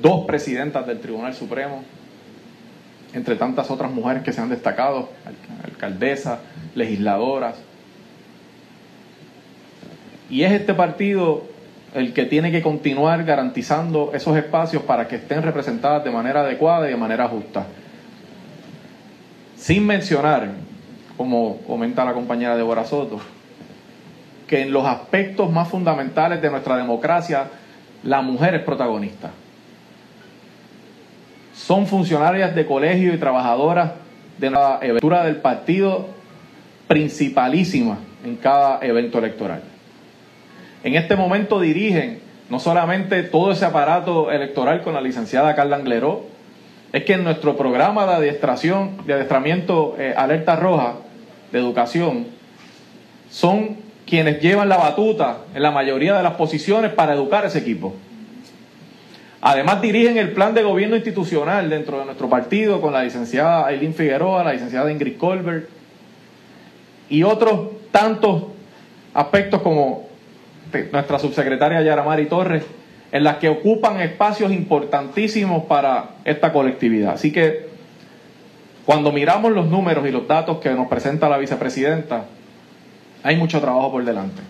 dos presidentas del Tribunal Supremo, entre tantas otras mujeres que se han destacado, alcaldesas, legisladoras. Y es este partido el que tiene que continuar garantizando esos espacios para que estén representadas de manera adecuada y de manera justa. Sin mencionar, como comenta la compañera Débora Soto, que en los aspectos más fundamentales de nuestra democracia, la mujer es protagonista. Son funcionarias de colegio y trabajadoras de la aventura del partido principalísima en cada evento electoral en este momento dirigen no solamente todo ese aparato electoral con la licenciada Carla Angleró, es que en nuestro programa de adiestración, de adiestramiento eh, alerta roja de educación, son quienes llevan la batuta en la mayoría de las posiciones para educar a ese equipo. Además dirigen el plan de gobierno institucional dentro de nuestro partido con la licenciada Aileen Figueroa, la licenciada Ingrid Colbert y otros tantos aspectos como nuestra subsecretaria Yaramari Torres, en las que ocupan espacios importantísimos para esta colectividad. Así que cuando miramos los números y los datos que nos presenta la vicepresidenta, hay mucho trabajo por delante.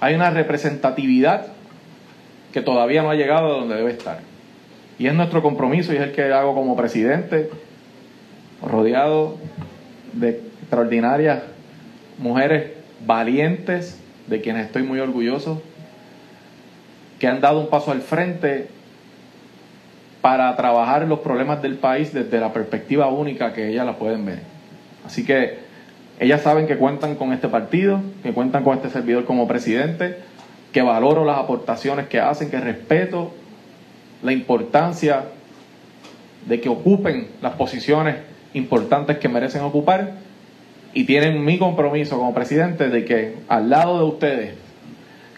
Hay una representatividad que todavía no ha llegado a donde debe estar. Y es nuestro compromiso y es el que hago como presidente, rodeado de extraordinarias mujeres valientes, de quienes estoy muy orgulloso, que han dado un paso al frente para trabajar los problemas del país desde la perspectiva única que ellas la pueden ver. Así que ellas saben que cuentan con este partido, que cuentan con este servidor como presidente, que valoro las aportaciones que hacen, que respeto la importancia de que ocupen las posiciones importantes que merecen ocupar y tienen mi compromiso como presidente de que al lado de ustedes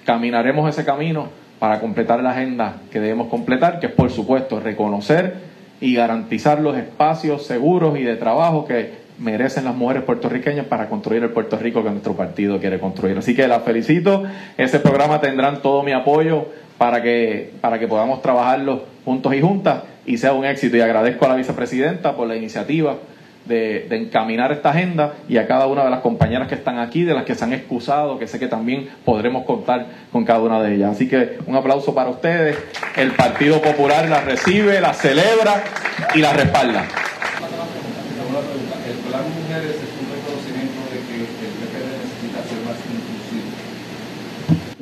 caminaremos ese camino para completar la agenda que debemos completar, que es por supuesto reconocer y garantizar los espacios seguros y de trabajo que merecen las mujeres puertorriqueñas para construir el Puerto Rico que nuestro partido quiere construir. Así que las felicito. Ese programa tendrán todo mi apoyo para que, para que podamos trabajarlo juntos y juntas y sea un éxito. Y agradezco a la vicepresidenta por la iniciativa de, de, encaminar esta agenda y a cada una de las compañeras que están aquí, de las que se han excusado, que sé que también podremos contar con cada una de ellas. Así que un aplauso para ustedes. El Partido Popular la recibe, la celebra y la respalda.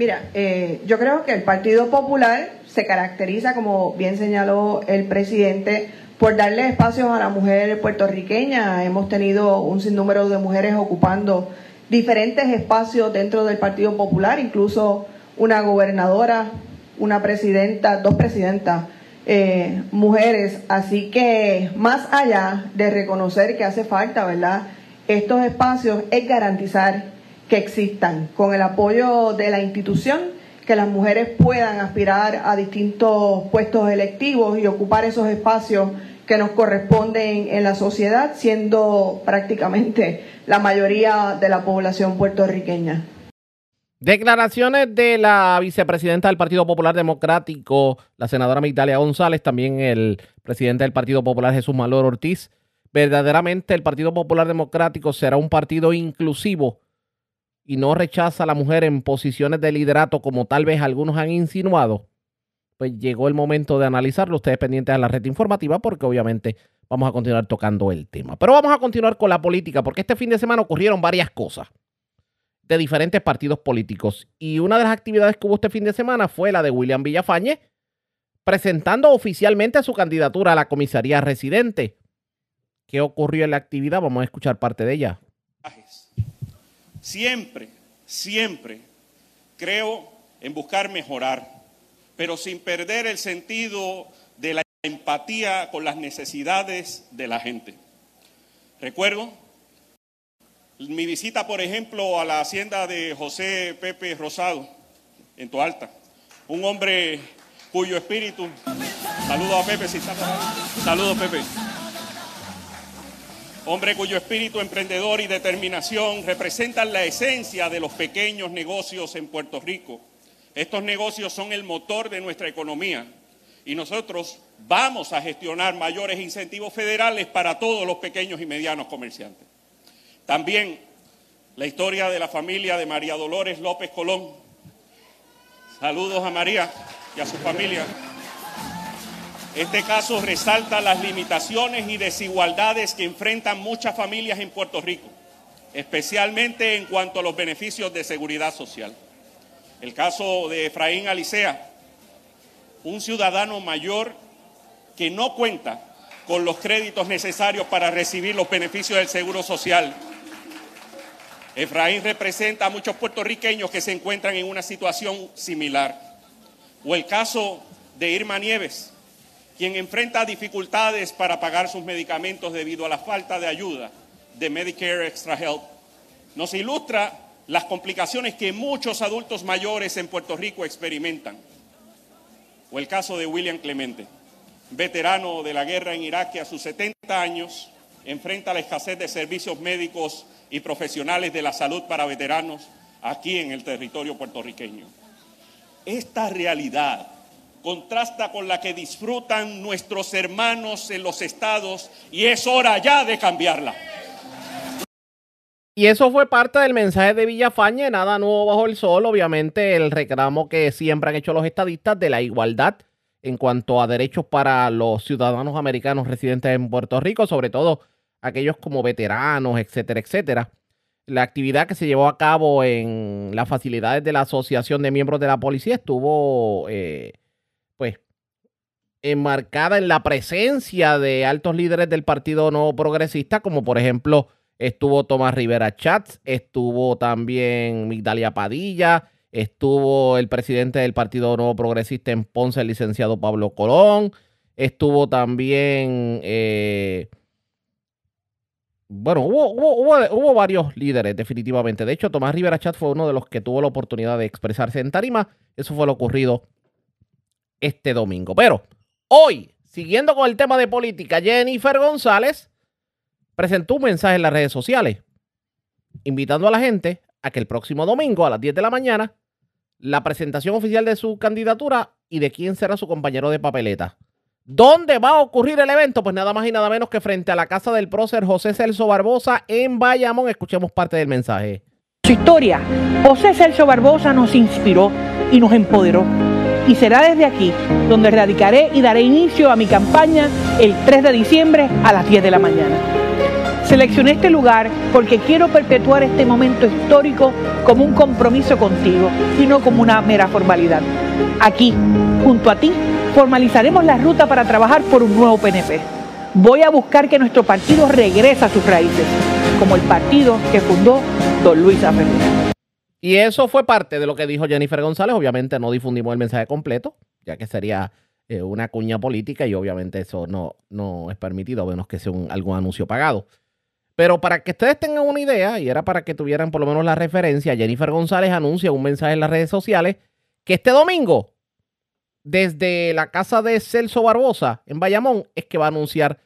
Mira, eh, yo creo que el Partido Popular se caracteriza, como bien señaló el presidente, por darle espacios a la mujer puertorriqueña. Hemos tenido un sinnúmero de mujeres ocupando diferentes espacios dentro del Partido Popular, incluso una gobernadora, una presidenta, dos presidentas eh, mujeres. Así que más allá de reconocer que hace falta, ¿verdad? Estos espacios es garantizar que existan, con el apoyo de la institución, que las mujeres puedan aspirar a distintos puestos electivos y ocupar esos espacios que nos corresponden en la sociedad, siendo prácticamente la mayoría de la población puertorriqueña. Declaraciones de la vicepresidenta del Partido Popular Democrático, la senadora Migdalia González, también el presidente del Partido Popular Jesús Malor Ortiz. Verdaderamente el Partido Popular Democrático será un partido inclusivo y no rechaza a la mujer en posiciones de liderato como tal vez algunos han insinuado, pues llegó el momento de analizarlo. Ustedes pendientes a la red informativa porque obviamente vamos a continuar tocando el tema. Pero vamos a continuar con la política porque este fin de semana ocurrieron varias cosas de diferentes partidos políticos. Y una de las actividades que hubo este fin de semana fue la de William Villafañe presentando oficialmente su candidatura a la comisaría residente. ¿Qué ocurrió en la actividad? Vamos a escuchar parte de ella. Siempre, siempre creo en buscar mejorar, pero sin perder el sentido de la empatía con las necesidades de la gente. Recuerdo mi visita, por ejemplo, a la hacienda de José Pepe Rosado, en Toalta, un hombre cuyo espíritu... Saludos a Pepe, si está Saludos, Pepe hombre cuyo espíritu emprendedor y determinación representan la esencia de los pequeños negocios en Puerto Rico. Estos negocios son el motor de nuestra economía y nosotros vamos a gestionar mayores incentivos federales para todos los pequeños y medianos comerciantes. También la historia de la familia de María Dolores López Colón. Saludos a María y a su familia. Este caso resalta las limitaciones y desigualdades que enfrentan muchas familias en Puerto Rico, especialmente en cuanto a los beneficios de seguridad social. El caso de Efraín Alicea, un ciudadano mayor que no cuenta con los créditos necesarios para recibir los beneficios del Seguro Social. Efraín representa a muchos puertorriqueños que se encuentran en una situación similar. O el caso de Irma Nieves, quien enfrenta dificultades para pagar sus medicamentos debido a la falta de ayuda de Medicare Extra Help, nos ilustra las complicaciones que muchos adultos mayores en Puerto Rico experimentan. O el caso de William Clemente, veterano de la guerra en Irak que a sus 70 años enfrenta la escasez de servicios médicos y profesionales de la salud para veteranos aquí en el territorio puertorriqueño. Esta realidad contrasta con la que disfrutan nuestros hermanos en los estados y es hora ya de cambiarla. Y eso fue parte del mensaje de Villafañe, nada nuevo bajo el sol, obviamente el reclamo que siempre han hecho los estadistas de la igualdad en cuanto a derechos para los ciudadanos americanos residentes en Puerto Rico, sobre todo aquellos como veteranos, etcétera, etcétera. La actividad que se llevó a cabo en las facilidades de la Asociación de Miembros de la Policía estuvo, eh, pues, enmarcada en la presencia de altos líderes del Partido No Progresista, como por ejemplo estuvo Tomás Rivera Chats, estuvo también Migdalia Padilla, estuvo el presidente del Partido Nuevo Progresista en Ponce, el licenciado Pablo Colón, estuvo también, eh, bueno, hubo, hubo, varios líderes definitivamente. De hecho, Tomás Rivera Chat fue uno de los que tuvo la oportunidad de expresarse en Tarima. Eso fue lo ocurrido este domingo. Pero hoy, siguiendo con el tema de política, Jennifer González presentó un mensaje en las redes sociales invitando a la gente a que el próximo domingo a las 10 de la mañana la presentación oficial de su candidatura y de quién será su compañero de papeleta. ¿Dónde va a ocurrir el evento? Pues nada más y nada menos que frente a la casa del prócer José Celso Barbosa en Bayamón. Escuchemos parte del mensaje. Su historia, José Celso Barbosa nos inspiró y nos empoderó. Y será desde aquí donde radicaré y daré inicio a mi campaña el 3 de diciembre a las 10 de la mañana. Seleccioné este lugar porque quiero perpetuar este momento histórico como un compromiso contigo y no como una mera formalidad. Aquí, junto a ti, formalizaremos la ruta para trabajar por un nuevo PNP. Voy a buscar que nuestro partido regrese a sus raíces, como el partido que fundó don Luis Fernández. Y eso fue parte de lo que dijo Jennifer González. Obviamente no difundimos el mensaje completo, ya que sería eh, una cuña política y obviamente eso no, no es permitido, a menos que sea un, algún anuncio pagado. Pero para que ustedes tengan una idea, y era para que tuvieran por lo menos la referencia, Jennifer González anuncia un mensaje en las redes sociales que este domingo, desde la casa de Celso Barbosa en Bayamón, es que va a anunciar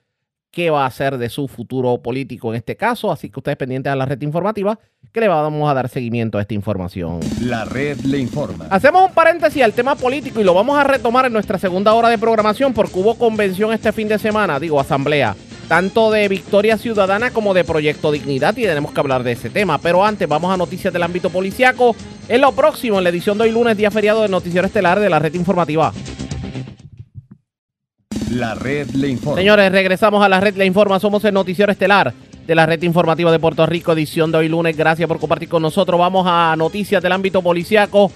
qué va a hacer de su futuro político en este caso. Así que ustedes pendientes a la red informativa, que le vamos a dar seguimiento a esta información. La red le informa. Hacemos un paréntesis al tema político y lo vamos a retomar en nuestra segunda hora de programación porque hubo convención este fin de semana, digo, asamblea tanto de Victoria Ciudadana como de Proyecto Dignidad y tenemos que hablar de ese tema. Pero antes vamos a noticias del ámbito policiaco. En lo próximo, en la edición de hoy lunes, día feriado del Noticiero Estelar de la Red Informativa. La Red Le Informa. Señores, regresamos a la Red Le Informa. Somos el Noticiero Estelar de la Red Informativa de Puerto Rico, edición de hoy lunes. Gracias por compartir con nosotros. Vamos a noticias del ámbito policiaco.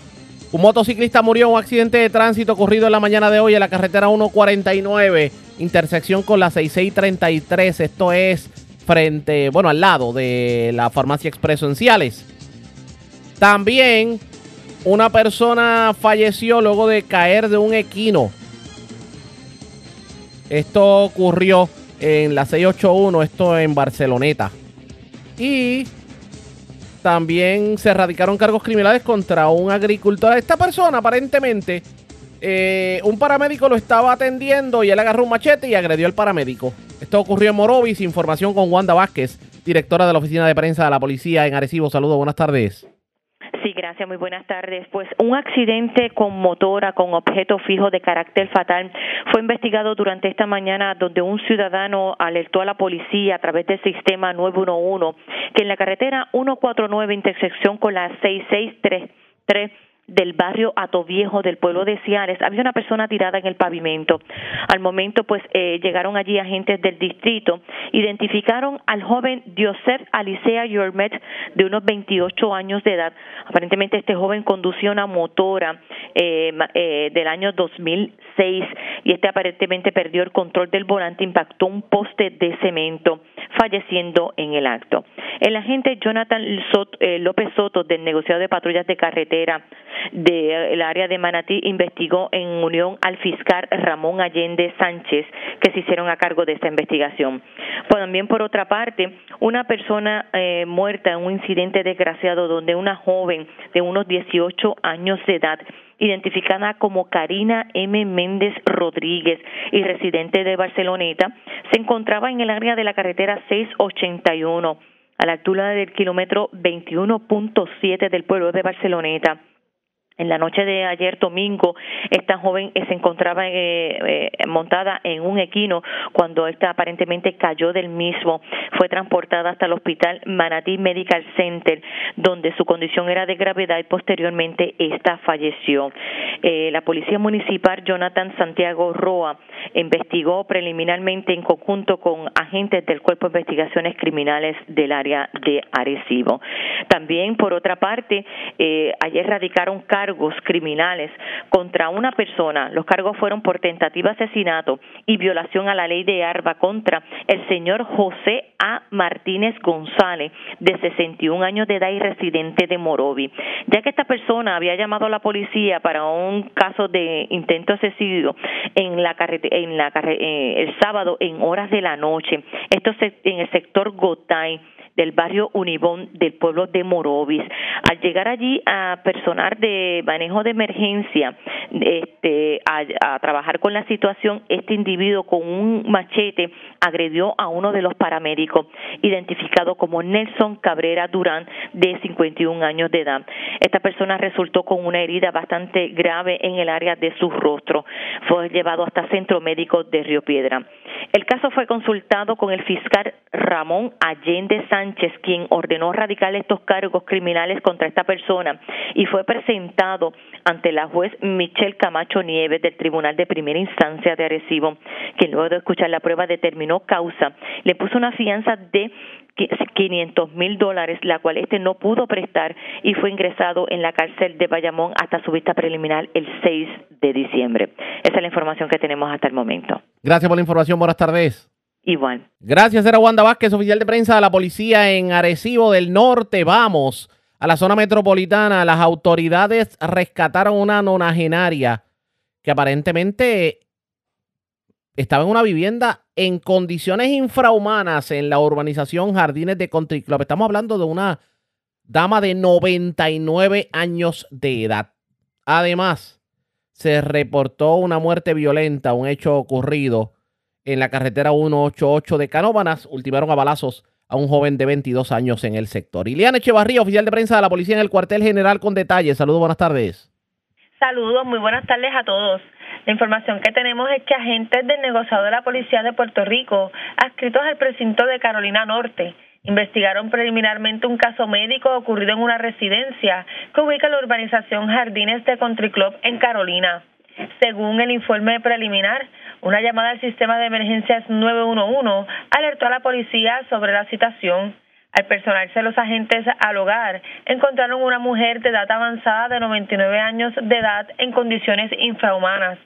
Un motociclista murió en un accidente de tránsito ocurrido en la mañana de hoy en la carretera 149 intersección con la 6633. Esto es frente, bueno, al lado de la farmacia Expreso en Ciales. También una persona falleció luego de caer de un equino. Esto ocurrió en la 681, esto en Barceloneta. Y también se radicaron cargos criminales contra un agricultor. Esta persona aparentemente eh, un paramédico lo estaba atendiendo y él agarró un machete y agredió al paramédico. Esto ocurrió en Morovis. Información con Wanda Vázquez, directora de la Oficina de Prensa de la Policía en Arecibo. Saludos, buenas tardes. Sí, gracias, muy buenas tardes. Pues un accidente con motora con objeto fijo de carácter fatal fue investigado durante esta mañana donde un ciudadano alertó a la policía a través del sistema 911 que en la carretera 149 intersección con la 6633 del barrio Atoviejo del pueblo de Ciales había una persona tirada en el pavimento. Al momento, pues eh, llegaron allí agentes del distrito, identificaron al joven Diosef Alicea Yormet de unos 28 años de edad. Aparentemente este joven conducía una motora eh, eh, del año 2006 y este aparentemente perdió el control del volante, impactó un poste de cemento, falleciendo en el acto. El agente Jonathan eh, López Soto del negociado de patrullas de carretera del área de Manatí investigó en unión al fiscal Ramón Allende Sánchez que se hicieron a cargo de esta investigación. Pues también por otra parte, una persona eh, muerta en un incidente desgraciado donde una joven de unos 18 años de edad identificada como Karina M. Méndez Rodríguez y residente de Barceloneta, se encontraba en el área de la carretera 681 a la altura del kilómetro 21.7 del pueblo de Barceloneta. En la noche de ayer domingo, esta joven se encontraba eh, eh, montada en un equino cuando esta aparentemente cayó del mismo. Fue transportada hasta el hospital Manatí Medical Center, donde su condición era de gravedad y posteriormente esta falleció. Eh, la policía municipal Jonathan Santiago Roa investigó preliminarmente en conjunto con agentes del Cuerpo de Investigaciones Criminales del área de Arecibo. También, por otra parte, ayer radicaron cargos cargos criminales contra una persona. Los cargos fueron por tentativa de asesinato y violación a la ley de arba contra el señor José A. Martínez González, de 61 años de edad y residente de Morovi. Ya que esta persona había llamado a la policía para un caso de intento asesino en la en la eh, el sábado en horas de la noche. Esto en el sector Gotay del barrio Unibón del pueblo de Morovis. Al llegar allí a personal de manejo de emergencia, este, a, trabajar con la situación, este individuo con un machete agredió a uno de los paramédicos, identificado como Nelson Cabrera Durán, de 51 años de edad. Esta persona resultó con una herida bastante grave en el área de su rostro. Fue llevado hasta Centro Médico de Río Piedra. El caso fue consultado con el fiscal Ramón Allende Sánchez, quien ordenó radicar estos cargos criminales contra esta persona y fue presentado ante la juez Michelle Camacho Nieves del Tribunal de Primera Instancia de Arecibo, quien luego de escuchar la prueba determinó causa, le puso una fianza de 500 mil dólares, la cual este no pudo prestar y fue ingresado en la cárcel de Bayamón hasta su vista preliminar el 6 de diciembre. Esa es la información que tenemos hasta el momento. Gracias por la información. Buenas tardes. Gracias, era Wanda Vázquez, oficial de prensa de la policía en Arecibo del Norte. Vamos a la zona metropolitana. Las autoridades rescataron una nonagenaria que aparentemente estaba en una vivienda en condiciones infrahumanas en la urbanización Jardines de Country. Estamos hablando de una dama de 99 años de edad. Además, se reportó una muerte violenta, un hecho ocurrido en la carretera 188 de Canóbanas. Ultimaron a balazos a un joven de 22 años en el sector. Iliana Echevarría, oficial de prensa de la policía en el cuartel general con detalles. Saludos, buenas tardes. Saludos, muy buenas tardes a todos. La información que tenemos es que agentes del negociado de la Policía de Puerto Rico, adscritos al precinto de Carolina Norte, investigaron preliminarmente un caso médico ocurrido en una residencia que ubica la urbanización Jardines de Country Club en Carolina. Según el informe preliminar, una llamada al sistema de emergencias 911 alertó a la policía sobre la situación. Al personarse los agentes al hogar, encontraron una mujer de edad avanzada de 99 años de edad en condiciones infrahumanas.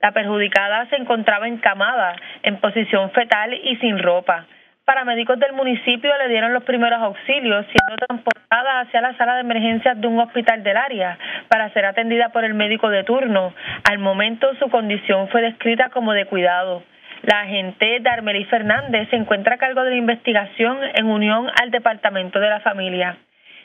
La perjudicada se encontraba encamada, en posición fetal y sin ropa. Paramédicos del municipio le dieron los primeros auxilios, siendo hacia la sala de emergencias de un hospital del área para ser atendida por el médico de turno. Al momento su condición fue descrita como de cuidado. La agente Darmely Fernández se encuentra a cargo de la investigación en unión al Departamento de la Familia.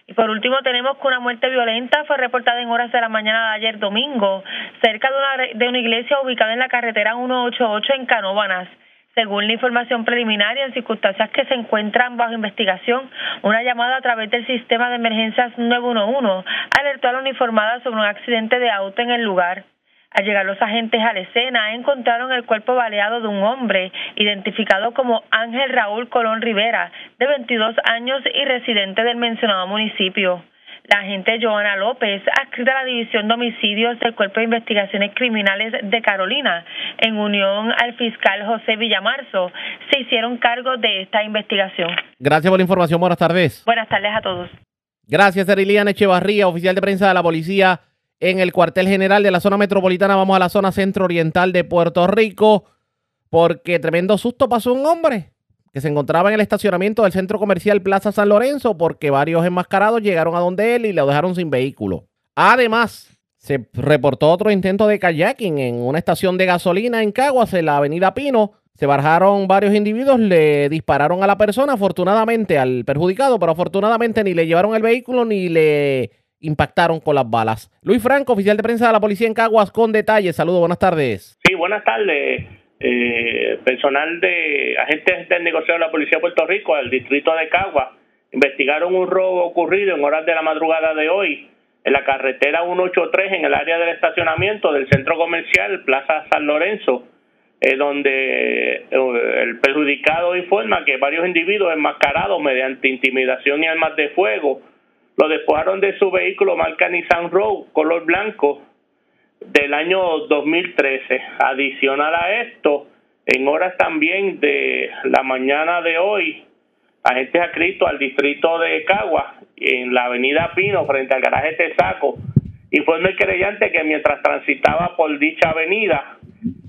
Y por último tenemos que una muerte violenta fue reportada en horas de la mañana de ayer domingo, cerca de una, de una iglesia ubicada en la carretera 188 en Canóbanas. Según la información preliminar y en circunstancias que se encuentran bajo investigación, una llamada a través del sistema de emergencias 911 alertó a la uniformada sobre un accidente de auto en el lugar. Al llegar los agentes a la escena, encontraron el cuerpo baleado de un hombre identificado como Ángel Raúl Colón Rivera, de 22 años y residente del mencionado municipio. La agente Joana López, adscrita a la División de Homicidios del Cuerpo de Investigaciones Criminales de Carolina, en unión al fiscal José Villamarzo, se hicieron cargo de esta investigación. Gracias por la información. Buenas tardes. Buenas tardes a todos. Gracias, Eriliana Echevarría, oficial de prensa de la policía en el cuartel general de la zona metropolitana. Vamos a la zona centro oriental de Puerto Rico porque tremendo susto pasó un hombre que se encontraba en el estacionamiento del centro comercial Plaza San Lorenzo porque varios enmascarados llegaron a donde él y lo dejaron sin vehículo. Además, se reportó otro intento de kayaking en una estación de gasolina en Caguas, en la avenida Pino. Se bajaron varios individuos, le dispararon a la persona, afortunadamente al perjudicado, pero afortunadamente ni le llevaron el vehículo ni le impactaron con las balas. Luis Franco, oficial de prensa de la policía en Caguas, con detalles. Saludos, buenas tardes. Sí, buenas tardes. Eh, personal de agentes del de la Policía de Puerto Rico al distrito de Caguas investigaron un robo ocurrido en horas de la madrugada de hoy en la carretera 183 en el área del estacionamiento del centro comercial Plaza San Lorenzo, eh, donde eh, el perjudicado informa que varios individuos enmascarados mediante intimidación y armas de fuego lo despojaron de su vehículo marca Nissan Road color blanco del año 2013. Adicional a esto, en horas también de la mañana de hoy, agentes adscritos al distrito de Cagua, en la avenida Pino, frente al garaje Tesaco, informó el creyente que mientras transitaba por dicha avenida,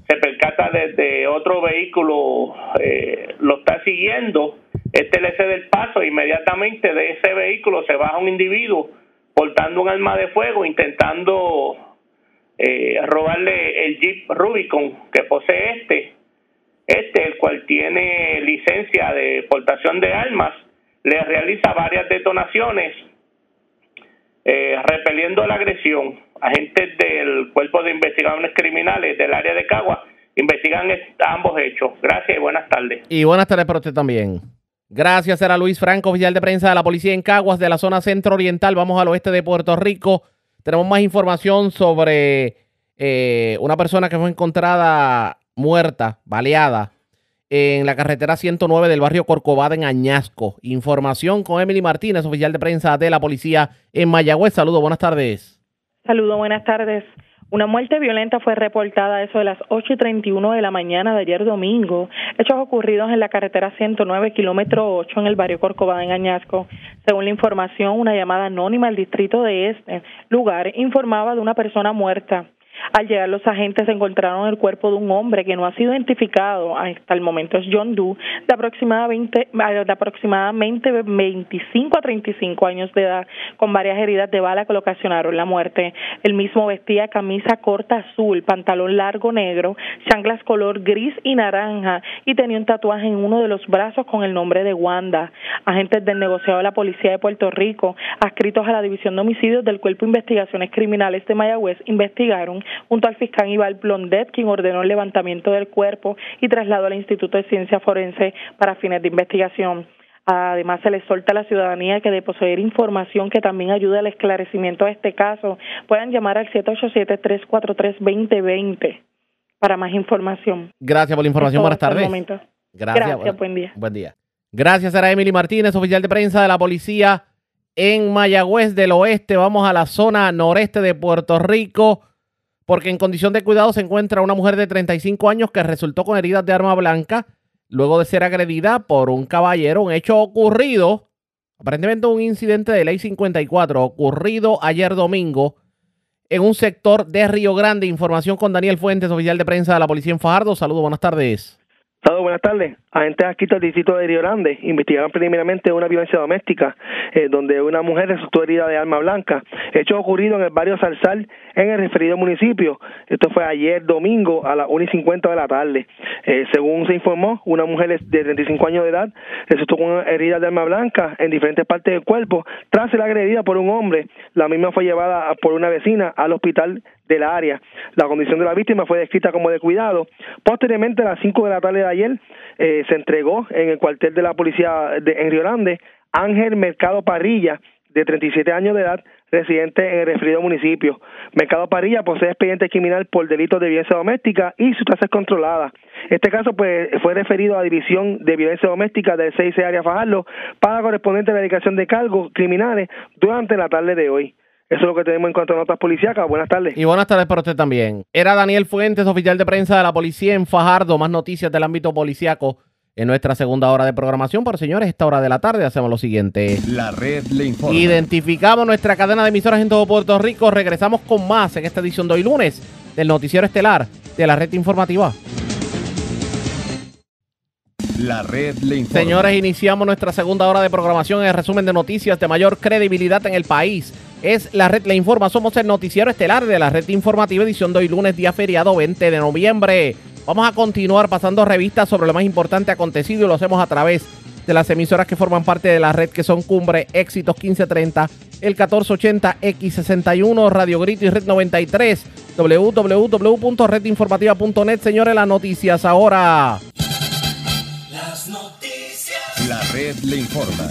se percata desde otro vehículo, eh, lo está siguiendo, este le cede el paso, e inmediatamente de ese vehículo se baja un individuo portando un arma de fuego, intentando eh, robarle el Jeep Rubicon que posee este, este, el cual tiene licencia de portación de armas, le realiza varias detonaciones, eh, repeliendo la agresión. Agentes del Cuerpo de Investigaciones Criminales del área de Cagua investigan ambos hechos. Gracias y buenas tardes. Y buenas tardes para usted también. Gracias, era Luis Franco, oficial de prensa de la policía en Caguas, de la zona centro-oriental. Vamos al oeste de Puerto Rico. Tenemos más información sobre eh, una persona que fue encontrada muerta, baleada, en la carretera 109 del barrio Corcovada en Añasco. Información con Emily Martínez, oficial de prensa de la policía en Mayagüez. Saludos, buenas tardes. Saludos, buenas tardes. Una muerte violenta fue reportada eso de las 8 y 31 de la mañana de ayer domingo. Hechos ocurridos en la carretera 109, kilómetro 8, en el barrio Corcovada, en Añasco. Según la información, una llamada anónima al distrito de este lugar informaba de una persona muerta. Al llegar los agentes encontraron el cuerpo de un hombre que no ha sido identificado hasta el momento es John Doe de aproximadamente, de aproximadamente 25 a 35 años de edad con varias heridas de bala que le ocasionaron la muerte. El mismo vestía camisa corta azul, pantalón largo negro, chanclas color gris y naranja y tenía un tatuaje en uno de los brazos con el nombre de Wanda. Agentes del negociado de la Policía de Puerto Rico, adscritos a la División de Homicidios del Cuerpo de Investigaciones Criminales de Mayagüez, investigaron junto al fiscal Ival Blondet, quien ordenó el levantamiento del cuerpo y trasladó al Instituto de Ciencia Forense para fines de investigación. Además, se le exhorta a la ciudadanía que de poseer información que también ayude al esclarecimiento de este caso, puedan llamar al 787-343-2020 para más información. Gracias por la información. Buenas tardes. Gracias, Gracias buen día. Buen día. Gracias, a Emily Martínez, oficial de prensa de la policía en Mayagüez del Oeste. Vamos a la zona noreste de Puerto Rico porque en condición de cuidado se encuentra una mujer de 35 años que resultó con heridas de arma blanca luego de ser agredida por un caballero, un hecho ocurrido, aparentemente un incidente de ley 54, ocurrido ayer domingo en un sector de Río Grande. Información con Daniel Fuentes, oficial de prensa de la policía en Fajardo. Saludos, buenas tardes. Saludos, buenas tardes. Agentes aquí del distrito de Río Grande investigaron preliminarmente una violencia doméstica eh, donde una mujer resultó herida de arma blanca. Hecho ocurrido en el barrio Salsal, en el referido municipio. Esto fue ayer domingo a las 1 y 50 de la tarde. Eh, según se informó, una mujer de 35 años de edad resultó con herida de arma blanca en diferentes partes del cuerpo tras ser agredida por un hombre. La misma fue llevada por una vecina al hospital de la área. La condición de la víctima fue descrita como de cuidado. Posteriormente, a las 5 de la tarde de ayer, eh, se entregó en el cuartel de la policía de, en Río Grande Ángel Mercado Parrilla, de 37 años de edad, residente en el referido municipio. Mercado Parrilla posee expediente criminal por delitos de violencia doméstica y su tasa es controlada. Este caso pues, fue referido a División de Violencia Doméstica del 6 Área Fajardo para correspondiente a la dedicación de cargos criminales durante la tarde de hoy. Eso es lo que tenemos en cuanto a notas policíacas. Buenas tardes. Y buenas tardes para usted también. Era Daniel Fuentes, oficial de prensa de la policía en Fajardo. Más noticias del ámbito policíaco en nuestra segunda hora de programación. Pero señores, esta hora de la tarde hacemos lo siguiente. La red le informa. Identificamos nuestra cadena de emisoras en todo Puerto Rico. Regresamos con más en esta edición de hoy lunes del noticiero estelar de la red informativa. La red le informa. Señores, iniciamos nuestra segunda hora de programación en el resumen de noticias de mayor credibilidad en el país. Es la red le informa. Somos el noticiero estelar de la red informativa edición de hoy lunes, día feriado 20 de noviembre. Vamos a continuar pasando revistas sobre lo más importante acontecido y lo hacemos a través de las emisoras que forman parte de la red que son Cumbre, Éxitos 1530, el 1480, X61, Radio Grito y Red 93, www.redinformativa.net. Señores, las noticias ahora. Las noticias. La red le informa.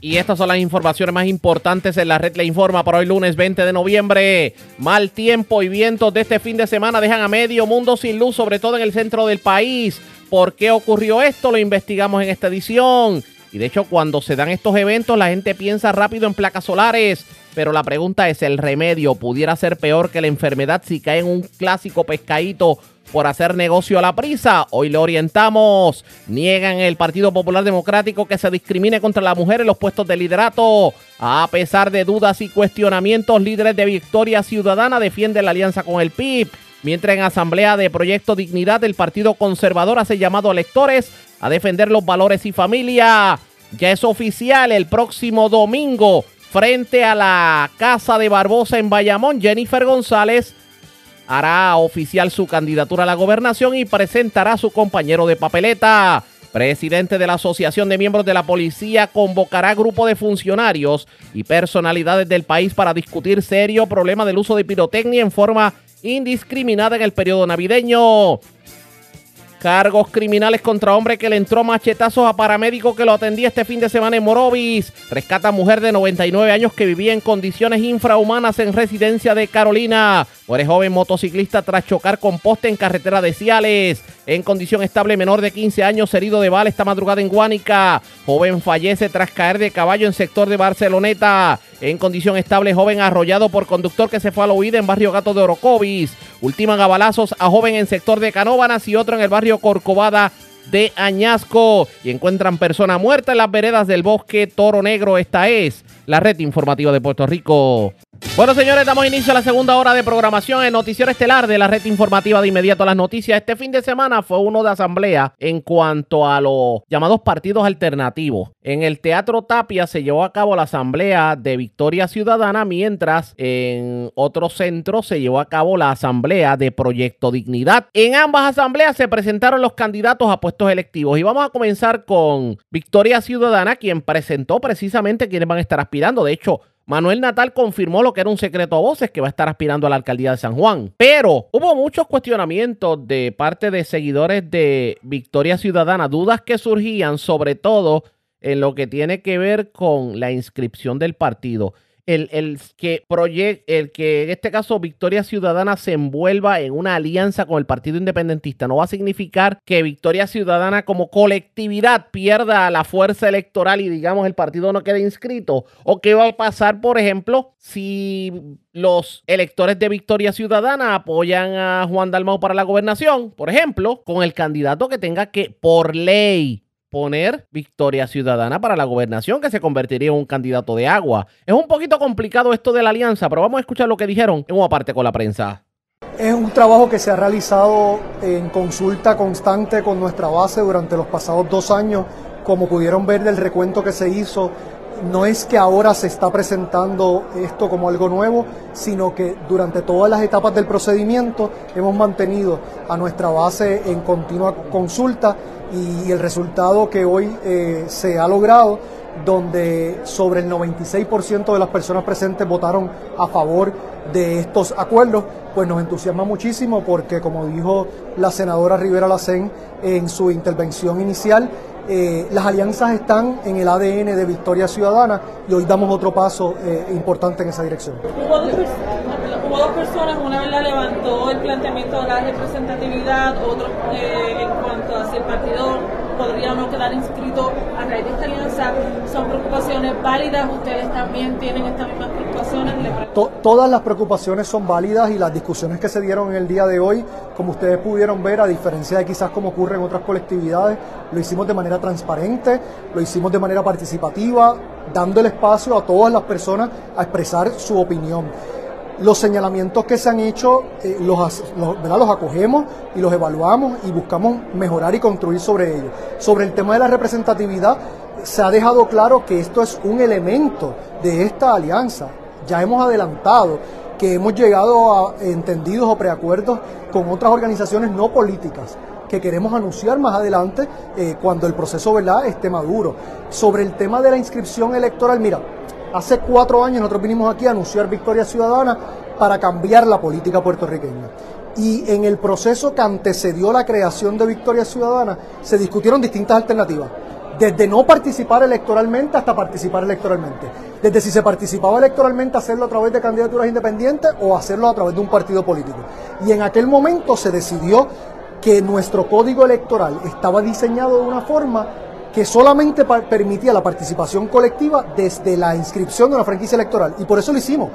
Y estas son las informaciones más importantes en la red le informa para hoy lunes 20 de noviembre. Mal tiempo y vientos de este fin de semana dejan a medio mundo sin luz, sobre todo en el centro del país. ¿Por qué ocurrió esto? Lo investigamos en esta edición. Y de hecho, cuando se dan estos eventos, la gente piensa rápido en placas solares. Pero la pregunta es, ¿el remedio pudiera ser peor que la enfermedad si cae en un clásico pescadito por hacer negocio a la prisa? Hoy le orientamos. Niegan el Partido Popular Democrático que se discrimine contra la mujer en los puestos de liderato. A pesar de dudas y cuestionamientos, líderes de Victoria Ciudadana defienden la alianza con el PIB. Mientras en Asamblea de Proyecto Dignidad, el Partido Conservador hace llamado a electores a defender los valores y familia. Ya es oficial el próximo domingo frente a la Casa de Barbosa en Bayamón. Jennifer González hará oficial su candidatura a la gobernación y presentará a su compañero de papeleta. Presidente de la Asociación de Miembros de la Policía convocará grupo de funcionarios y personalidades del país para discutir serio problema del uso de pirotecnia en forma indiscriminada en el periodo navideño. Cargos criminales contra hombre que le entró machetazos a paramédico que lo atendía este fin de semana en Morovis. Rescata mujer de 99 años que vivía en condiciones infrahumanas en residencia de Carolina. Muere joven motociclista tras chocar con poste en carretera de Ciales. En condición estable menor de 15 años herido de bala esta madrugada en Guánica. Joven fallece tras caer de caballo en sector de Barceloneta. En condición estable joven arrollado por conductor que se fue a la huida en barrio Gato de Orocovis. Ultiman a balazos a joven en sector de Canóbanas y otro en el barrio Corcovada de Añasco. Y encuentran persona muerta en las veredas del bosque Toro Negro. Esta es la red informativa de Puerto Rico. Bueno, señores, damos inicio a la segunda hora de programación en Noticiero Estelar de la red informativa de inmediato a las noticias. Este fin de semana fue uno de asamblea en cuanto a los llamados partidos alternativos. En el Teatro Tapia se llevó a cabo la asamblea de Victoria Ciudadana, mientras en otro centro se llevó a cabo la asamblea de Proyecto Dignidad. En ambas asambleas se presentaron los candidatos a puestos electivos y vamos a comenzar con Victoria Ciudadana, quien presentó precisamente quienes van a estar aspirando. De hecho, Manuel Natal confirmó lo que era un secreto a voces que va a estar aspirando a la alcaldía de San Juan. Pero hubo muchos cuestionamientos de parte de seguidores de Victoria Ciudadana, dudas que surgían sobre todo en lo que tiene que ver con la inscripción del partido. El, el, que el que en este caso Victoria Ciudadana se envuelva en una alianza con el Partido Independentista. No va a significar que Victoria Ciudadana como colectividad pierda la fuerza electoral y digamos el partido no quede inscrito. O qué va a pasar por ejemplo si los electores de Victoria Ciudadana apoyan a Juan Dalmau para la gobernación, por ejemplo, con el candidato que tenga que por ley poner Victoria Ciudadana para la gobernación, que se convertiría en un candidato de agua. Es un poquito complicado esto de la alianza, pero vamos a escuchar lo que dijeron en una parte con la prensa. Es un trabajo que se ha realizado en consulta constante con nuestra base durante los pasados dos años. Como pudieron ver del recuento que se hizo, no es que ahora se está presentando esto como algo nuevo, sino que durante todas las etapas del procedimiento hemos mantenido a nuestra base en continua consulta y el resultado que hoy eh, se ha logrado, donde sobre el 96% de las personas presentes votaron a favor de estos acuerdos, pues nos entusiasma muchísimo porque, como dijo la senadora Rivera Lacén en su intervención inicial, eh, las alianzas están en el ADN de Victoria Ciudadana y hoy damos otro paso eh, importante en esa dirección. Hubo dos, personas, una vez la levantó el planteamiento de la representatividad, otro eh, en cuanto a si el partido podría o no quedar inscrito a raíz de esta alianza. Son preocupaciones válidas, ustedes también tienen estas mismas preocupaciones. To todas las preocupaciones son válidas y las discusiones que se dieron en el día de hoy, como ustedes pudieron ver, a diferencia de quizás como ocurre en otras colectividades, lo hicimos de manera transparente, lo hicimos de manera participativa, dando el espacio a todas las personas a expresar su opinión. Los señalamientos que se han hecho eh, los, los, acogemos y los evaluamos y buscamos mejorar y construir sobre ellos. Sobre el tema de la representatividad, se ha dejado claro que esto es un elemento de esta alianza. Ya hemos adelantado que hemos llegado a entendidos o preacuerdos con otras organizaciones no políticas que queremos anunciar más adelante eh, cuando el proceso ¿verdad? esté maduro. Sobre el tema de la inscripción electoral, mira, hace cuatro años nosotros vinimos aquí a anunciar Victoria Ciudadana para cambiar la política puertorriqueña. Y en el proceso que antecedió la creación de Victoria Ciudadana se discutieron distintas alternativas desde no participar electoralmente hasta participar electoralmente. Desde si se participaba electoralmente, hacerlo a través de candidaturas independientes o hacerlo a través de un partido político. Y en aquel momento se decidió que nuestro código electoral estaba diseñado de una forma que solamente permitía la participación colectiva desde la inscripción de una franquicia electoral. Y por eso lo hicimos.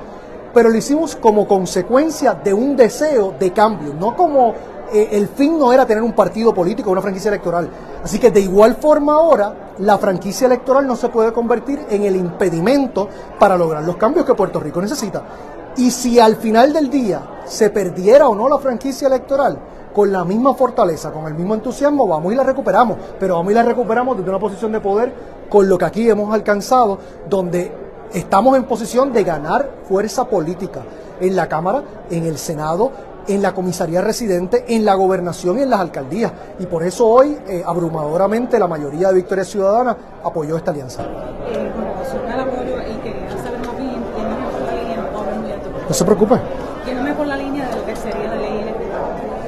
Pero lo hicimos como consecuencia de un deseo de cambio, no como eh, el fin no era tener un partido político una franquicia electoral. Así que de igual forma ahora, la franquicia electoral no se puede convertir en el impedimento para lograr los cambios que Puerto Rico necesita. Y si al final del día se perdiera o no la franquicia electoral, con la misma fortaleza, con el mismo entusiasmo, vamos y la recuperamos, pero vamos y la recuperamos desde una posición de poder con lo que aquí hemos alcanzado, donde estamos en posición de ganar fuerza política en la Cámara, en el Senado, en la comisaría residente, en la gobernación y en las alcaldías. Y por eso hoy, eh, abrumadoramente, la mayoría de Victoria Ciudadana apoyó esta alianza. No se preocupe. Yéndome por la línea de lo que sería de ley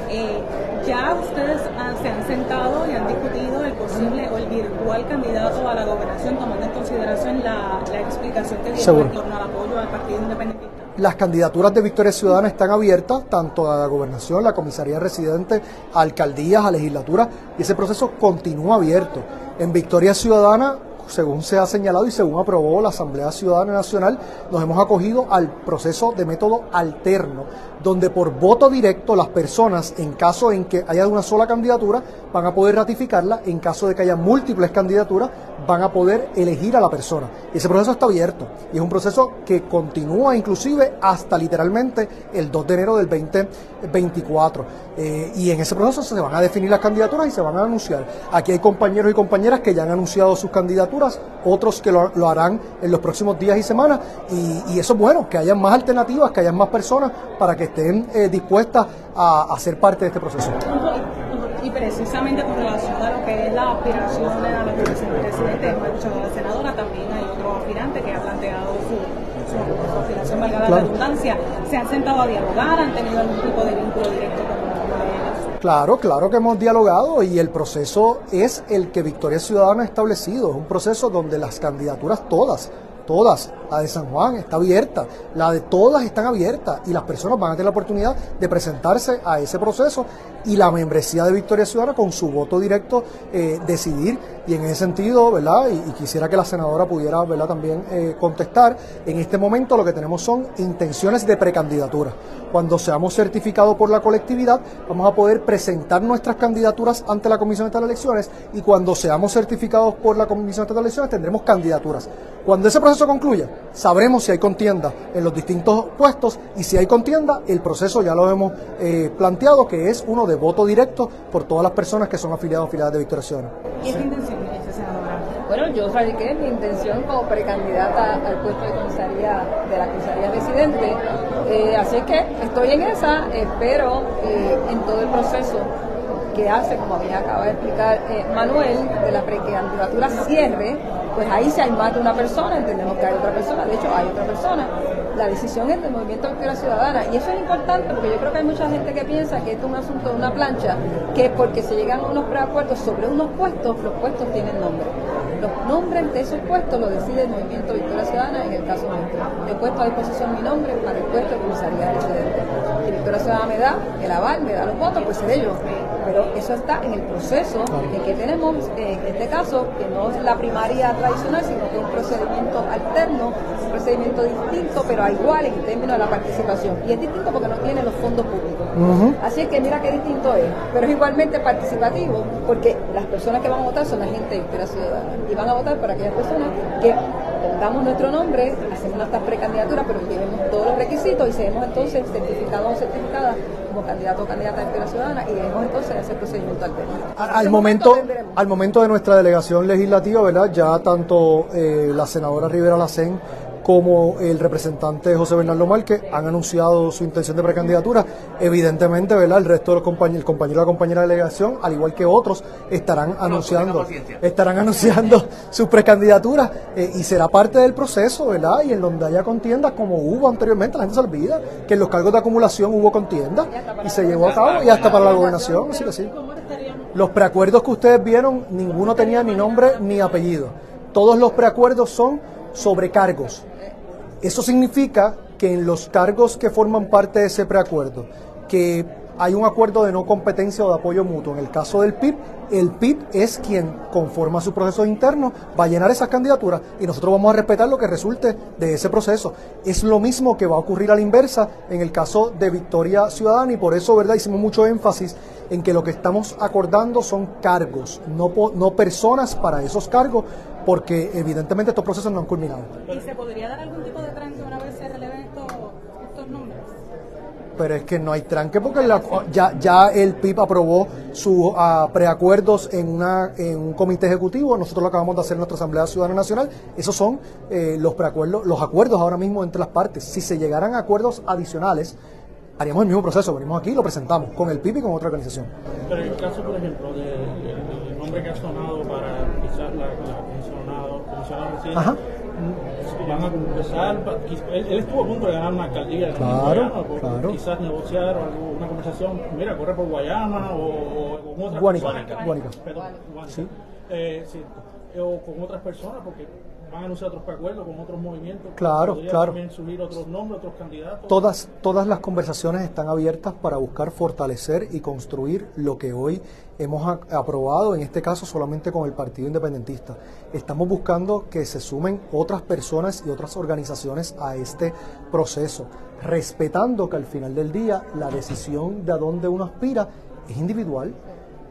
eh, ya ustedes se han sentado y han discutido el posible o el virtual candidato a la gobernación, tomando en consideración la, explicación que dio en torno al apoyo al Partido Independiente. Las candidaturas de Victoria Ciudadana están abiertas, tanto a la gobernación, la comisaría residente, a alcaldías, a legislaturas, y ese proceso continúa abierto. En Victoria Ciudadana según se ha señalado y según aprobó la Asamblea Ciudadana Nacional, nos hemos acogido al proceso de método alterno, donde por voto directo las personas, en caso en que haya una sola candidatura, van a poder ratificarla, en caso de que haya múltiples candidaturas, van a poder elegir a la persona. Ese proceso está abierto y es un proceso que continúa inclusive hasta literalmente el 2 de enero del 2024. Eh, y en ese proceso se van a definir las candidaturas y se van a anunciar. Aquí hay compañeros y compañeras que ya han anunciado sus candidaturas, otros que lo, harán en los próximos días y semanas. Y, eso es bueno, que haya más alternativas, que haya más personas para que estén eh, dispuestas a, a ser parte de este proceso y precisamente con relación a lo que es la aspiración a la presidente, hemos escuchado a la senadora, también hay otro aspirante que ha planteado su, aspiración, valga la redundancia. ¿Se han sentado a dialogar? ¿Han tenido algún tipo de vínculo directo con? Claro, claro que hemos dialogado y el proceso es el que Victoria Ciudadana ha establecido. Es un proceso donde las candidaturas todas todas, la de San Juan está abierta, la de todas están abiertas y las personas van a tener la oportunidad de presentarse a ese proceso y la membresía de Victoria Ciudadana con su voto directo eh, decidir y en ese sentido, ¿verdad? Y, quisiera que la senadora pudiera, ¿verdad? También eh, contestar. En este momento lo que tenemos son intenciones de precandidatura. Cuando seamos certificados por la colectividad, vamos a poder presentar nuestras candidaturas ante la Comisión de Elecciones y cuando seamos certificados por la Comisión de Elecciones tendremos candidaturas. Cuando ese proceso concluya, sabremos si hay contienda en los distintos puestos y si hay contienda, el proceso ya lo hemos eh, planteado, que es uno de voto directo por todas las personas que son afiliados o afiliadas de Victoria Ciudadana. ¿Qué es intención, senadora? Bueno, yo radiqué mi intención como precandidata al puesto de comisaría de la comisaría residente, eh, así que estoy en esa, espero eh, en todo el proceso que hace, como bien acaba de explicar Manuel, de la precandidatura cierre, pues ahí si hay de una persona, entendemos que hay otra persona, de hecho hay otra persona. La decisión es del movimiento de la ciudadana y eso es importante porque yo creo que hay mucha gente que piensa que esto es un asunto de una plancha, que porque se llegan unos preacuerdos sobre unos puestos, los puestos tienen nombre. Los nombres de esos puestos lo decide el movimiento Victoria Ciudadana en el caso nuestro. Yo he puesto a disposición mi nombre para el puesto de comisaría residente. Si Victoria Ciudadana me da el aval, me da los votos, pues seré yo. Pero eso está en el proceso de que tenemos, en este caso, que no es la primaria tradicional, sino que es un procedimiento alterno, un procedimiento distinto, pero igual en términos de la participación. Y es distinto porque no tiene los fondos públicos. Así es que mira qué distinto es, pero es igualmente participativo porque las personas que van a votar son la gente de la ciudadana y van a votar para aquellas personas que damos nuestro nombre, hacemos nuestras precandidaturas, pero llevemos todos los requisitos y seremos entonces certificados o certificadas como candidato o candidata de Victoria Ciudadana y debemos entonces ese procedimiento al Al momento, al momento de nuestra delegación legislativa, ¿verdad? Ya tanto eh, la senadora Rivera Lacén como el representante José Bernardo Márquez han anunciado su intención de precandidatura. Evidentemente, ¿verdad? El resto de los compañeros, el compañero y la compañera de delegación, al igual que otros, estarán anunciando, estarán anunciando sus precandidaturas eh, y será parte del proceso, ¿verdad? Y en donde haya contiendas, como hubo anteriormente, la gente se olvida que en los cargos de acumulación hubo contienda y se llevó a cabo y hasta para la gobernación, así que sí. Los preacuerdos que ustedes vieron, ninguno tenía ni nombre ni apellido. Todos los preacuerdos son sobre cargos. Eso significa que en los cargos que forman parte de ese preacuerdo, que hay un acuerdo de no competencia o de apoyo mutuo. En el caso del PIB, el PIB es quien conforma su proceso interno, va a llenar esas candidaturas y nosotros vamos a respetar lo que resulte de ese proceso. Es lo mismo que va a ocurrir a la inversa en el caso de Victoria Ciudadana y por eso, ¿verdad? Hicimos mucho énfasis en que lo que estamos acordando son cargos, no, no personas para esos cargos, porque evidentemente estos procesos no han culminado. ¿Y se podría dar algún tipo de tranque una vez se releven estos, estos nombres? Pero es que no hay tranque porque ya, ya el PIB aprobó sus uh, preacuerdos en, una, en un comité ejecutivo. Nosotros lo acabamos de hacer en nuestra Asamblea Ciudadana Nacional. Esos son eh, los preacuerdos, los acuerdos ahora mismo entre las partes. Si se llegaran a acuerdos adicionales, haríamos el mismo proceso. Venimos aquí y lo presentamos con el PIB y con otra organización. Pero en el caso, por ejemplo, del nombre que ha sonado para quizás la, la. Mm, van a empezar, él, él, estuvo a punto de ganar una alcaldía claro, Guayama, claro. quizás negociar o una conversación, mira, corre por Guayama o, o con otras Guánica, personas. Guánica. Perdón, Guánica. ¿Sí? Eh, sí, o con otras personas, porque van a anunciar otros preacuerdos con otros movimientos. Claro, claro. también subir otros nombres, otros candidatos. Todas, todas las conversaciones están abiertas para buscar fortalecer y construir lo que hoy hemos aprobado, en este caso solamente con el Partido Independentista. Estamos buscando que se sumen otras personas y otras organizaciones a este proceso, respetando que al final del día la decisión de a dónde uno aspira es individual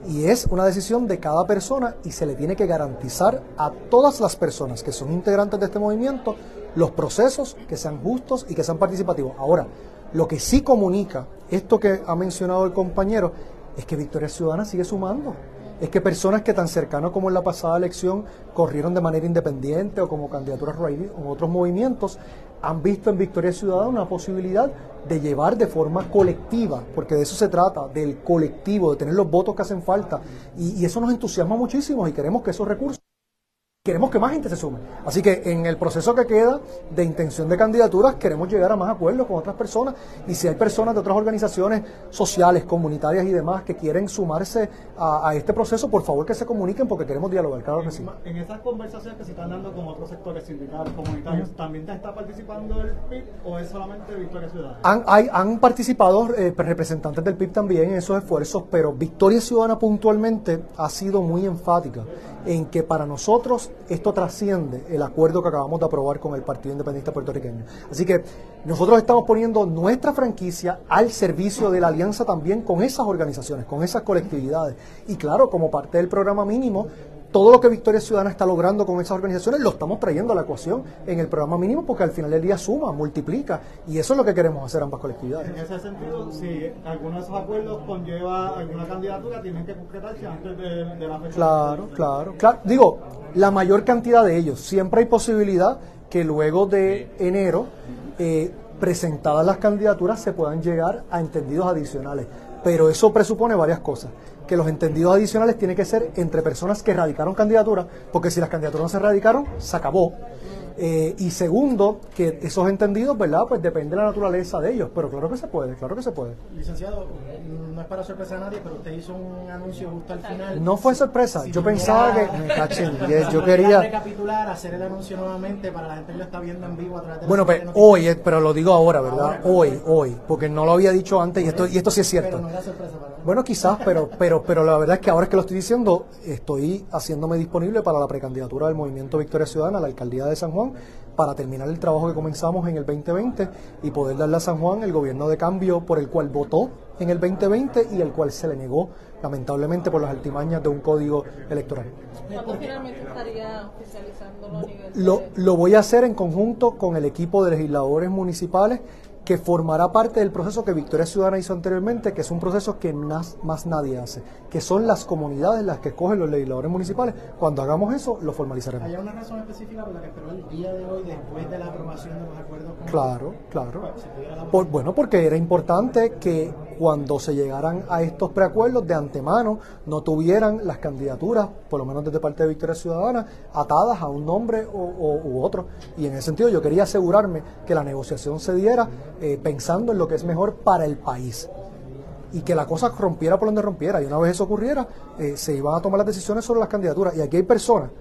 y es una decisión de cada persona y se le tiene que garantizar a todas las personas que son integrantes de este movimiento los procesos que sean justos y que sean participativos. Ahora, lo que sí comunica esto que ha mencionado el compañero es que Victoria Ciudadana sigue sumando. Es que personas que tan cercanos como en la pasada elección corrieron de manera independiente o como candidaturas o otros movimientos, han visto en Victoria Ciudadana una posibilidad de llevar de forma colectiva, porque de eso se trata, del colectivo, de tener los votos que hacen falta. Y, y eso nos entusiasma muchísimo y queremos que esos recursos queremos que más gente se sume. Así que en el proceso que queda de intención de candidaturas queremos llegar a más acuerdos con otras personas y si hay personas de otras organizaciones sociales, comunitarias y demás que quieren sumarse a, a este proceso, por favor que se comuniquen porque queremos dialogar, claro que sí. En esas conversaciones que se están dando con otros sectores sindicales, comunitarios, ¿también está participando el PIB o es solamente Victoria Ciudadana? Han, hay- han participado eh, representantes del PIB también en esos esfuerzos, pero Victoria Ciudadana puntualmente ha sido muy enfática en que para nosotros esto trasciende el acuerdo que acabamos de aprobar con el Partido Independiente Puertorriqueño. Así que nosotros estamos poniendo nuestra franquicia al servicio de la alianza también con esas organizaciones, con esas colectividades. Y claro, como parte del programa mínimo, todo lo que Victoria Ciudadana está logrando con esas organizaciones lo estamos trayendo a la ecuación en el programa mínimo porque al final del día suma, multiplica y eso es lo que queremos hacer ambas colectividades. En ese sentido, si alguno de esos acuerdos conlleva alguna candidatura, tienen que concretarse antes de, de la fecha. Claro, claro, claro. Digo, la mayor cantidad de ellos. Siempre hay posibilidad que luego de enero, eh, presentadas las candidaturas, se puedan llegar a entendidos adicionales. Pero eso presupone varias cosas. Que los entendidos adicionales tienen que ser entre personas que radicaron candidaturas, porque si las candidaturas no se radicaron, se acabó. Eh, y segundo, que esos entendidos, ¿verdad? Pues depende de la naturaleza de ellos. Pero claro que se puede, claro que se puede. Licenciado, no es para sorpresa a nadie, pero usted hizo un anuncio justo al final. No fue sorpresa. Si Yo pensaba que. Me caché en diez, Yo quería. recapitular, hacer el anuncio nuevamente para la gente que lo está viendo en vivo a través de Bueno, las pues hoy, eh, pero lo digo ahora, ¿verdad? Hoy, hoy, porque no lo había dicho antes y esto, y esto sí es cierto. Pero no era sorpresa para Bueno, quizás, pero, pero, pero la verdad es que ahora es que lo estoy diciendo, estoy haciéndome disponible para la precandidatura del Movimiento Victoria Ciudadana a la alcaldía de San Juan Juan para terminar el trabajo que comenzamos en el 2020 y poder darle a San Juan el gobierno de cambio por el cual votó en el 2020 y el cual se le negó lamentablemente por las altimañas de un código electoral. ¿Cuándo finalmente estaría oficializándolo a nivel Lo, lo voy a hacer en conjunto con el equipo de legisladores municipales que formará parte del proceso que Victoria Ciudadana hizo anteriormente, que es un proceso que más, más nadie hace, que son las comunidades las que escogen los legisladores municipales. Cuando hagamos eso, lo formalizaremos. ¿Hay una razón específica por la que esperó el día de hoy después de la aprobación de los acuerdos? con- Claro, claro. Por- bueno, porque era importante que cuando se llegaran a estos preacuerdos de antemano no tuvieran las candidaturas, por lo menos desde parte de Victoria Ciudadana, atadas a un nombre u otro. Y en ese sentido yo quería asegurarme que la negociación se diera eh, pensando en lo que es mejor para el país. Y que la cosa rompiera por donde rompiera. Y una vez eso ocurriera, eh, se iban a tomar las decisiones sobre las candidaturas. Y aquí hay personas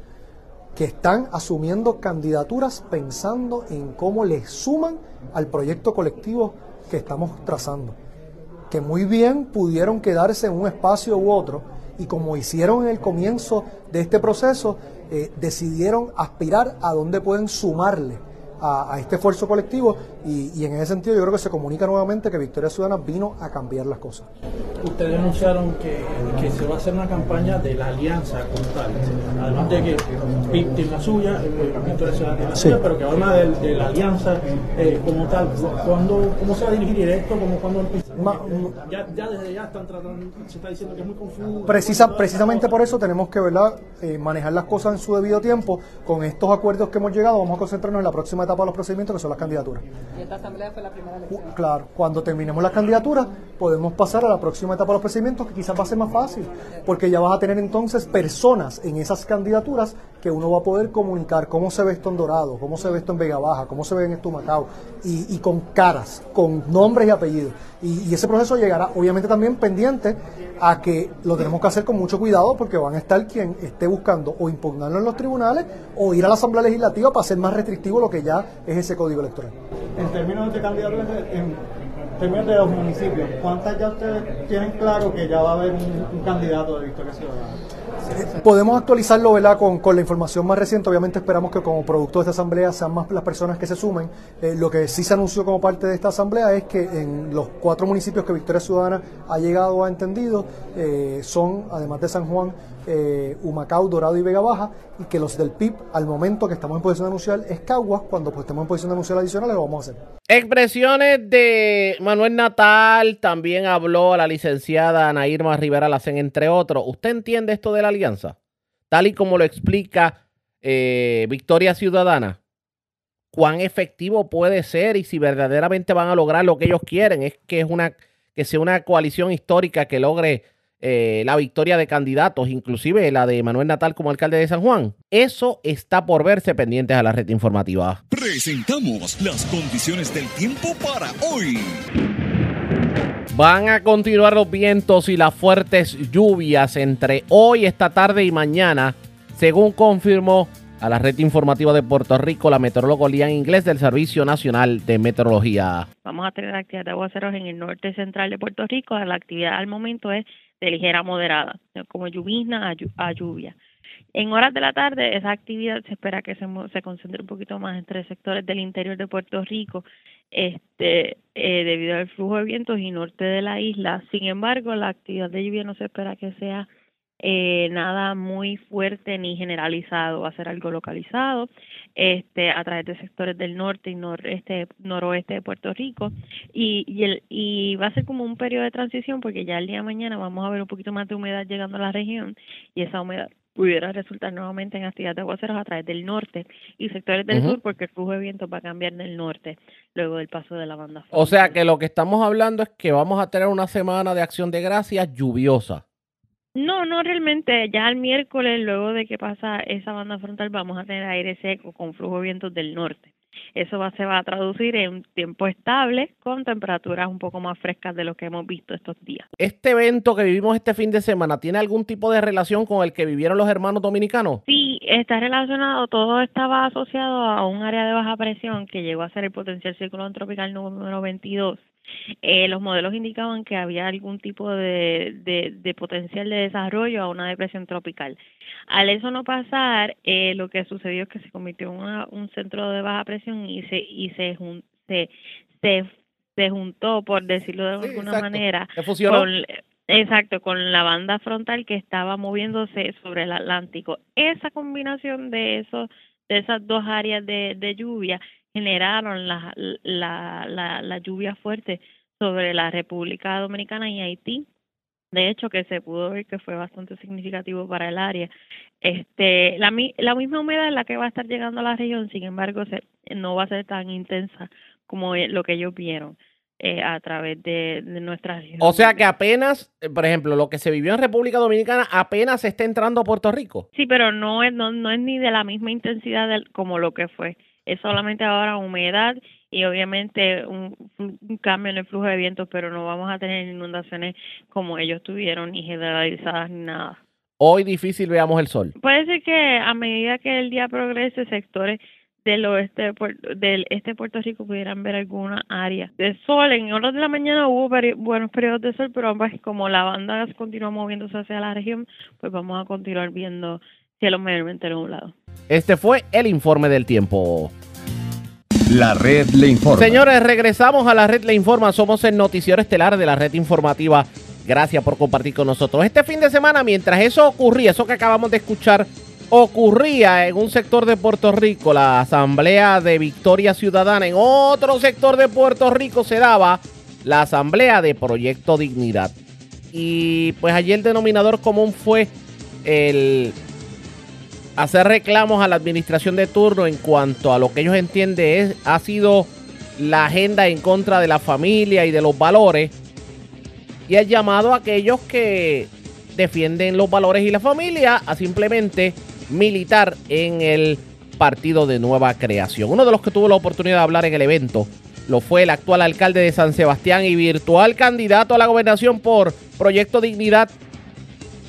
que están asumiendo candidaturas pensando en cómo les suman al proyecto colectivo que estamos trazando. Que muy bien pudieron quedarse en un espacio u otro y como hicieron en el comienzo de este proceso, eh, decidieron aspirar a dónde pueden sumarle a, a este esfuerzo colectivo y, y en ese sentido yo creo que se comunica nuevamente que Victoria Ciudadana vino a cambiar las cosas. Ustedes anunciaron que, que se va a hacer una campaña de la alianza como tal. Además de que la suya, el Movimiento de Ciudad tiene la Sí. suya, pero que habla de, de la alianza eh, como tal. ¿Cuándo, ¿Cómo se va a dirigir esto? ¿Cómo, cuándo empieza? ya, ya desde ya están tratando, se está diciendo que es muy confuso. Precisa, precisamente por eso tenemos que ¿verdad? Eh, manejar las cosas en su debido tiempo. Con estos acuerdos que hemos llegado, vamos a concentrarnos en la próxima etapa de los procedimientos, que son las candidaturas. Y esta asamblea fue la primera elección. Claro, cuando terminemos las candidaturas, podemos pasar a la próxima etapa de los procedimientos, que quizás va a ser más fácil, porque ya vas a tener entonces personas en esas candidaturas que uno va a poder comunicar cómo se ve esto en Dorado, cómo se ve esto en Vega Baja, cómo se ve en Estumacao, y, y con caras, con nombres y apellidos. Y, y ese proceso llegará, obviamente, también pendiente a que lo tenemos que hacer con mucho cuidado, porque van a estar quien esté buscando o impugnarlo en los tribunales o ir a la Asamblea Legislativa para hacer más restrictivo lo que ya es ese código electoral. En términos de candidaturas, en términos de los municipios, ¿cuántas ya ustedes tienen claro que ya va a haber un, un candidato de Victoria Ciudadana? Podemos actualizarlo ¿verdad? Con, con la información más reciente. Obviamente esperamos que como producto de esta asamblea sean más las personas que se sumen. Eh, lo que sí se anunció como parte de esta asamblea es que en los cuatro municipios que Victoria Ciudadana ha llegado a entendido eh, son, además de San Juan, eh, Humacao, Dorado y Vega Baja, y que los del PIB, al momento que estamos en posición de anunciar, es Caguas. Cuando pues, estemos en posición de anunciar adicionales, lo vamos a hacer. Expresiones de Manuel Natal, también habló la licenciada Ana Irma Rivera Lacen, entre otros. ¿Usted entiende esto de la alianza? Tal y como lo explica eh, Victoria Ciudadana. ¿Cuán efectivo puede ser y si verdaderamente van a lograr lo que ellos quieren? Es que, es una, que sea una coalición histórica que logre eh, la victoria de candidatos, inclusive la de Manuel Natal como alcalde de San Juan. Eso está por verse pendientes a la red informativa. Presentamos las condiciones del tiempo para hoy. Van a continuar los vientos y las fuertes lluvias entre hoy, esta tarde y mañana, según confirmó a la red informativa de Puerto Rico la meteorólogo Lian Inglés del Servicio Nacional de Meteorología. Vamos a tener actividad de aguaceros en el norte central de Puerto Rico. La actividad al momento es de ligera a moderada, como llovizna a, llu- a lluvia. En horas de la tarde, esa actividad se espera que se, se concentre un poquito más entre sectores del interior de Puerto Rico, este, eh, debido al flujo de vientos y norte de la isla. Sin embargo, la actividad de lluvia no se espera que sea eh, nada muy fuerte ni generalizado, va a ser algo localizado este, a través de sectores del norte y noreste, noroeste de Puerto Rico y, y, el, y va a ser como un periodo de transición porque ya el día de mañana vamos a ver un poquito más de humedad llegando a la región y esa humedad pudiera resultar nuevamente en actividad de aguaceros a través del norte y sectores del sur porque el flujo de viento va a cambiar del norte luego del paso de la banda O sea que lo que estamos hablando es que vamos a tener una semana de acción de gracias lluviosa. No, no realmente. Ya el miércoles, luego de que pasa esa banda frontal, vamos a tener aire seco con flujo de vientos del norte. Eso va, se va a traducir en tiempo estable con temperaturas un poco más frescas de lo que hemos visto estos días. ¿Este evento que vivimos este fin de semana tiene algún tipo de relación con el que vivieron los hermanos dominicanos? Sí, está relacionado, todo estaba asociado a un área de baja presión que llegó a ser el potencial ciclón tropical número 22 eh, los modelos indicaban que había algún tipo de, de, potencial de desarrollo a una depresión tropical. Al eso no pasar, eh, lo que sucedió es que se convirtió en un centro de baja presión y se y se se, se, se juntó, por decirlo de alguna manera, con, exacto, con la banda frontal que estaba moviéndose sobre el Atlántico. Esa combinación de esos de esas dos áreas de, de lluvia generaron la, la, la, la lluvia fuerte sobre la República Dominicana y Haití. De hecho, que se pudo ver que fue bastante significativo para el área. Este, la, la misma humedad es la que va a estar llegando a la región, sin embargo, se, no va a ser tan intensa como lo que ellos vieron. Eh, a través de, de nuestra región. O sea que apenas, eh, por ejemplo, lo que se vivió en República Dominicana apenas se está entrando a Puerto Rico. Sí, pero no es, no, no es ni de la misma intensidad como lo que fue es solamente ahora humedad y obviamente un, cambio en el flujo de vientos, pero no vamos a tener inundaciones como ellos tuvieron, ni generalizadas ni nada. Hoy difícil veamos el sol. Puede ser que a medida que el día progrese, sectores del oeste del este de Puerto Rico pudieran ver alguna área de sol. En horas de la mañana hubo buenos periodos de sol, pero como la banda continúa moviéndose hacia la región, pues vamos a continuar viendo cielo mayormente nublado. Este fue el informe del tiempo. La red le informa. Señores, regresamos a la red le informa. Somos el noticiero estelar de la red informativa. Gracias por compartir con nosotros. Este fin de semana, mientras eso ocurría, eso que acabamos de escuchar, ocurría en un sector de Puerto Rico, la Asamblea de Victoria Ciudadana. En otro sector de Puerto Rico se daba la Asamblea de Proyecto Dignidad. Y pues allí el denominador común fue el hacer reclamos a la administración de turno en cuanto a lo que ellos entienden es, ha sido la agenda en contra de la familia y de los valores y el llamado a aquellos que defienden los valores y la familia a simplemente militar en el partido de nueva creación. Uno de los que tuvo la oportunidad de hablar en el evento lo fue el actual alcalde de San Sebastián y virtual candidato a la gobernación por Proyecto Dignidad,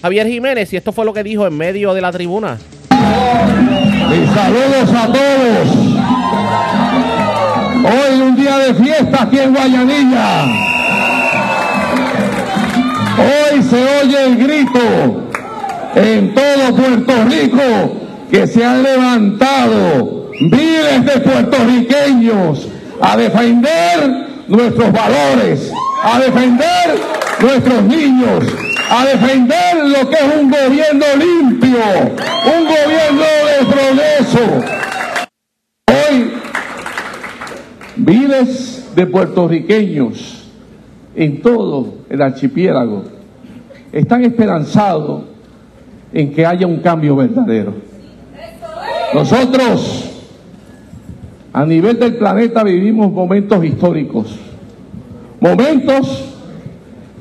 Javier Jiménez, y esto fue lo que dijo en medio de la tribuna. Y saludos a todos. Hoy un día de fiesta aquí en Guayanilla. Hoy se oye el grito en todo Puerto Rico que se han levantado miles de puertorriqueños a defender nuestros valores, a defender nuestros niños, a defender lo que es un gobierno limpio, un gobierno de progreso. Hoy, miles de puertorriqueños en todo el archipiélago están esperanzados en que haya un cambio verdadero. Nosotros, a nivel del planeta, vivimos momentos históricos, momentos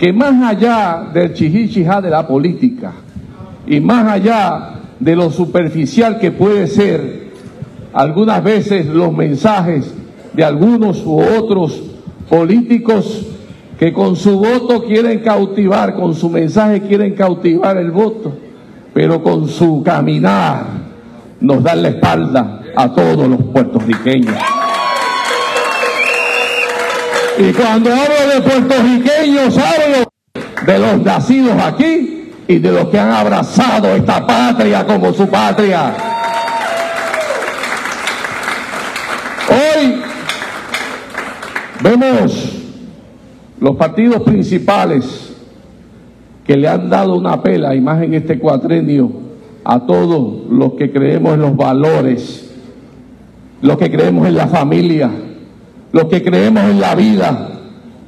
que más allá del chihichijá de la política y más allá de lo superficial que puede ser algunas veces los mensajes de algunos u otros políticos que con su voto quieren cautivar, con su mensaje quieren cautivar el voto, pero con su caminar nos dan la espalda a todos los puertorriqueños. Y cuando hablo de puertorriqueños, hablo de los nacidos aquí y de los que han abrazado esta patria como su patria. Hoy vemos los partidos principales que le han dado una pela, y más en este cuatrenio, a todos los que creemos en los valores, los que creemos en la familia, los que creemos en la vida,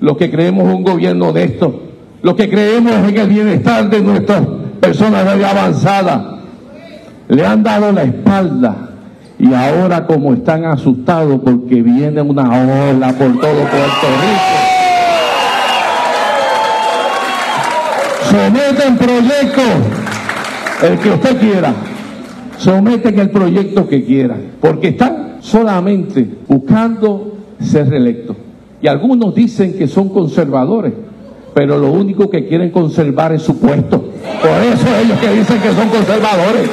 los que creemos en un gobierno honesto, los que creemos en el bienestar de nuestras personas de avanzada, le han dado la espalda y ahora como están asustados porque viene una ola por todo Puerto Rico. Someten proyecto el que usted quiera, someten el proyecto que quiera, porque están solamente buscando ser reelecto. Y algunos dicen que son conservadores, pero lo único que quieren conservar es su puesto. Por eso ellos que dicen que son conservadores.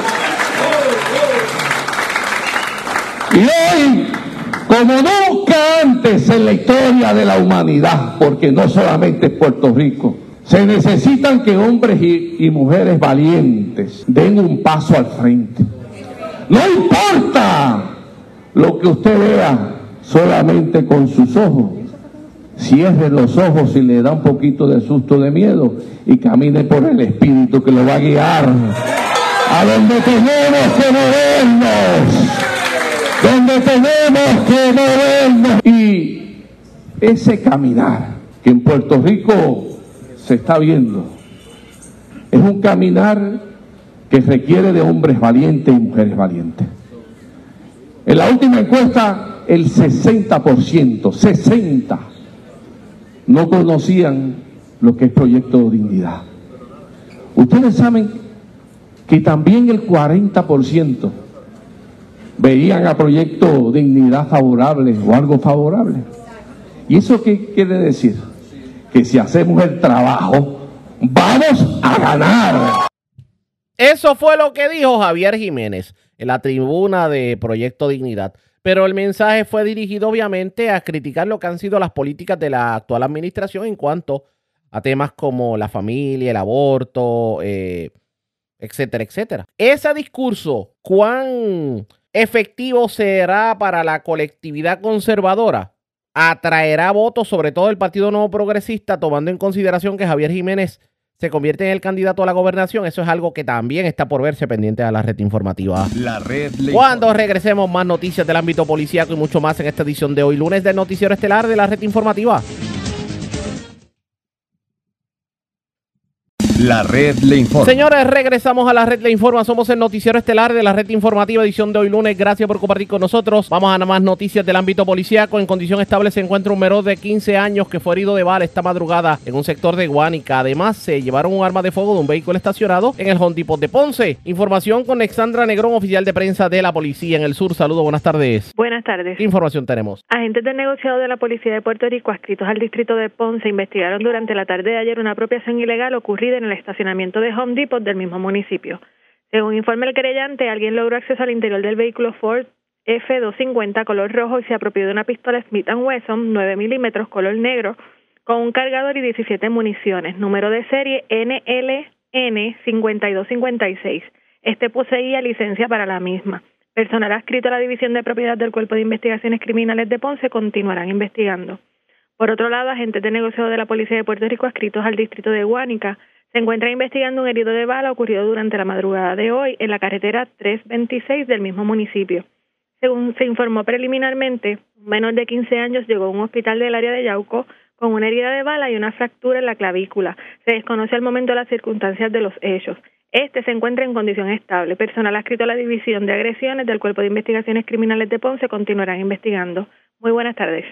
Y hoy como nunca antes en la historia de la humanidad, porque no solamente es Puerto Rico. Se necesitan que hombres y, y mujeres valientes den un paso al frente. No importa lo que usted vea solamente con sus ojos. Cierre los ojos y le da un poquito de susto de miedo y camine por el Espíritu que lo va a guiar a donde tenemos que movernos, donde tenemos que movernos. Y ese caminar que en Puerto Rico se está viendo es un caminar que requiere de hombres valientes y mujeres valientes. En la última encuesta, el 60%, 60, no conocían lo que es Proyecto Dignidad. Ustedes saben que también el 40% veían a Proyecto Dignidad favorable o algo favorable. ¿Y eso qué quiere decir? Que si hacemos el trabajo, vamos a ganar. Eso fue lo que dijo Javier Jiménez en la tribuna de Proyecto Dignidad. Pero el mensaje fue dirigido obviamente a criticar lo que han sido las políticas de la actual administración en cuanto a temas como la familia, el aborto, eh, etcétera, etcétera. Ese discurso, ¿cuán efectivo será para la colectividad conservadora? Atraerá votos, sobre todo el Partido Nuevo Progresista, tomando en consideración que Javier Jiménez se convierte en el candidato a la gobernación. Eso es algo que también está por verse pendiente a la red informativa. La red Cuando regresemos, más noticias del ámbito policíaco y mucho más en esta edición de hoy, lunes del Noticiero Estelar de la red informativa. La red le informa. Señores, regresamos a la red le informa. Somos el noticiero estelar de la red informativa edición de hoy lunes. Gracias por compartir con nosotros. Vamos a nada más noticias del ámbito policíaco. En condición estable se encuentra un menor de 15 años que fue herido de bala esta madrugada en un sector de Guánica. Además, se llevaron un arma de fuego de un vehículo estacionado en el Home Depot de Ponce. Información con Alexandra Negrón, oficial de prensa de la policía en el sur. Saludos, buenas tardes. Buenas tardes. ¿Qué información tenemos? Agentes del negociado de la Policía de Puerto Rico adscritos al distrito de Ponce investigaron durante la tarde de ayer una apropiación ilegal ocurrida en el estacionamiento de Home Depot del mismo municipio. Según informa el querellante, alguien logró acceso al interior del vehículo Ford F250 color rojo y se apropió de una pistola Smith Wesson 9 milímetros color negro con un cargador y 17 municiones, número de serie NLN 5256. Este poseía licencia para la misma. Personal adscrito a la División de Propiedad del Cuerpo de Investigaciones Criminales de Ponce continuarán investigando. Por otro lado, agentes de negocio de la Policía de Puerto Rico adscritos al distrito de Guánica se encuentran investigando un herido de bala ocurrido durante la madrugada de hoy en la carretera 326 del mismo municipio. Según se informó preliminarmente, un menor de 15 años llegó a un hospital del área de Yauco con una herida de bala y una fractura en la clavícula. Se desconoce al momento las circunstancias de los hechos. Este se encuentra en condición estable. Personal adscrito a la División de Agresiones del Cuerpo de Investigaciones Criminales de Ponce continuarán investigando. Muy buenas tardes.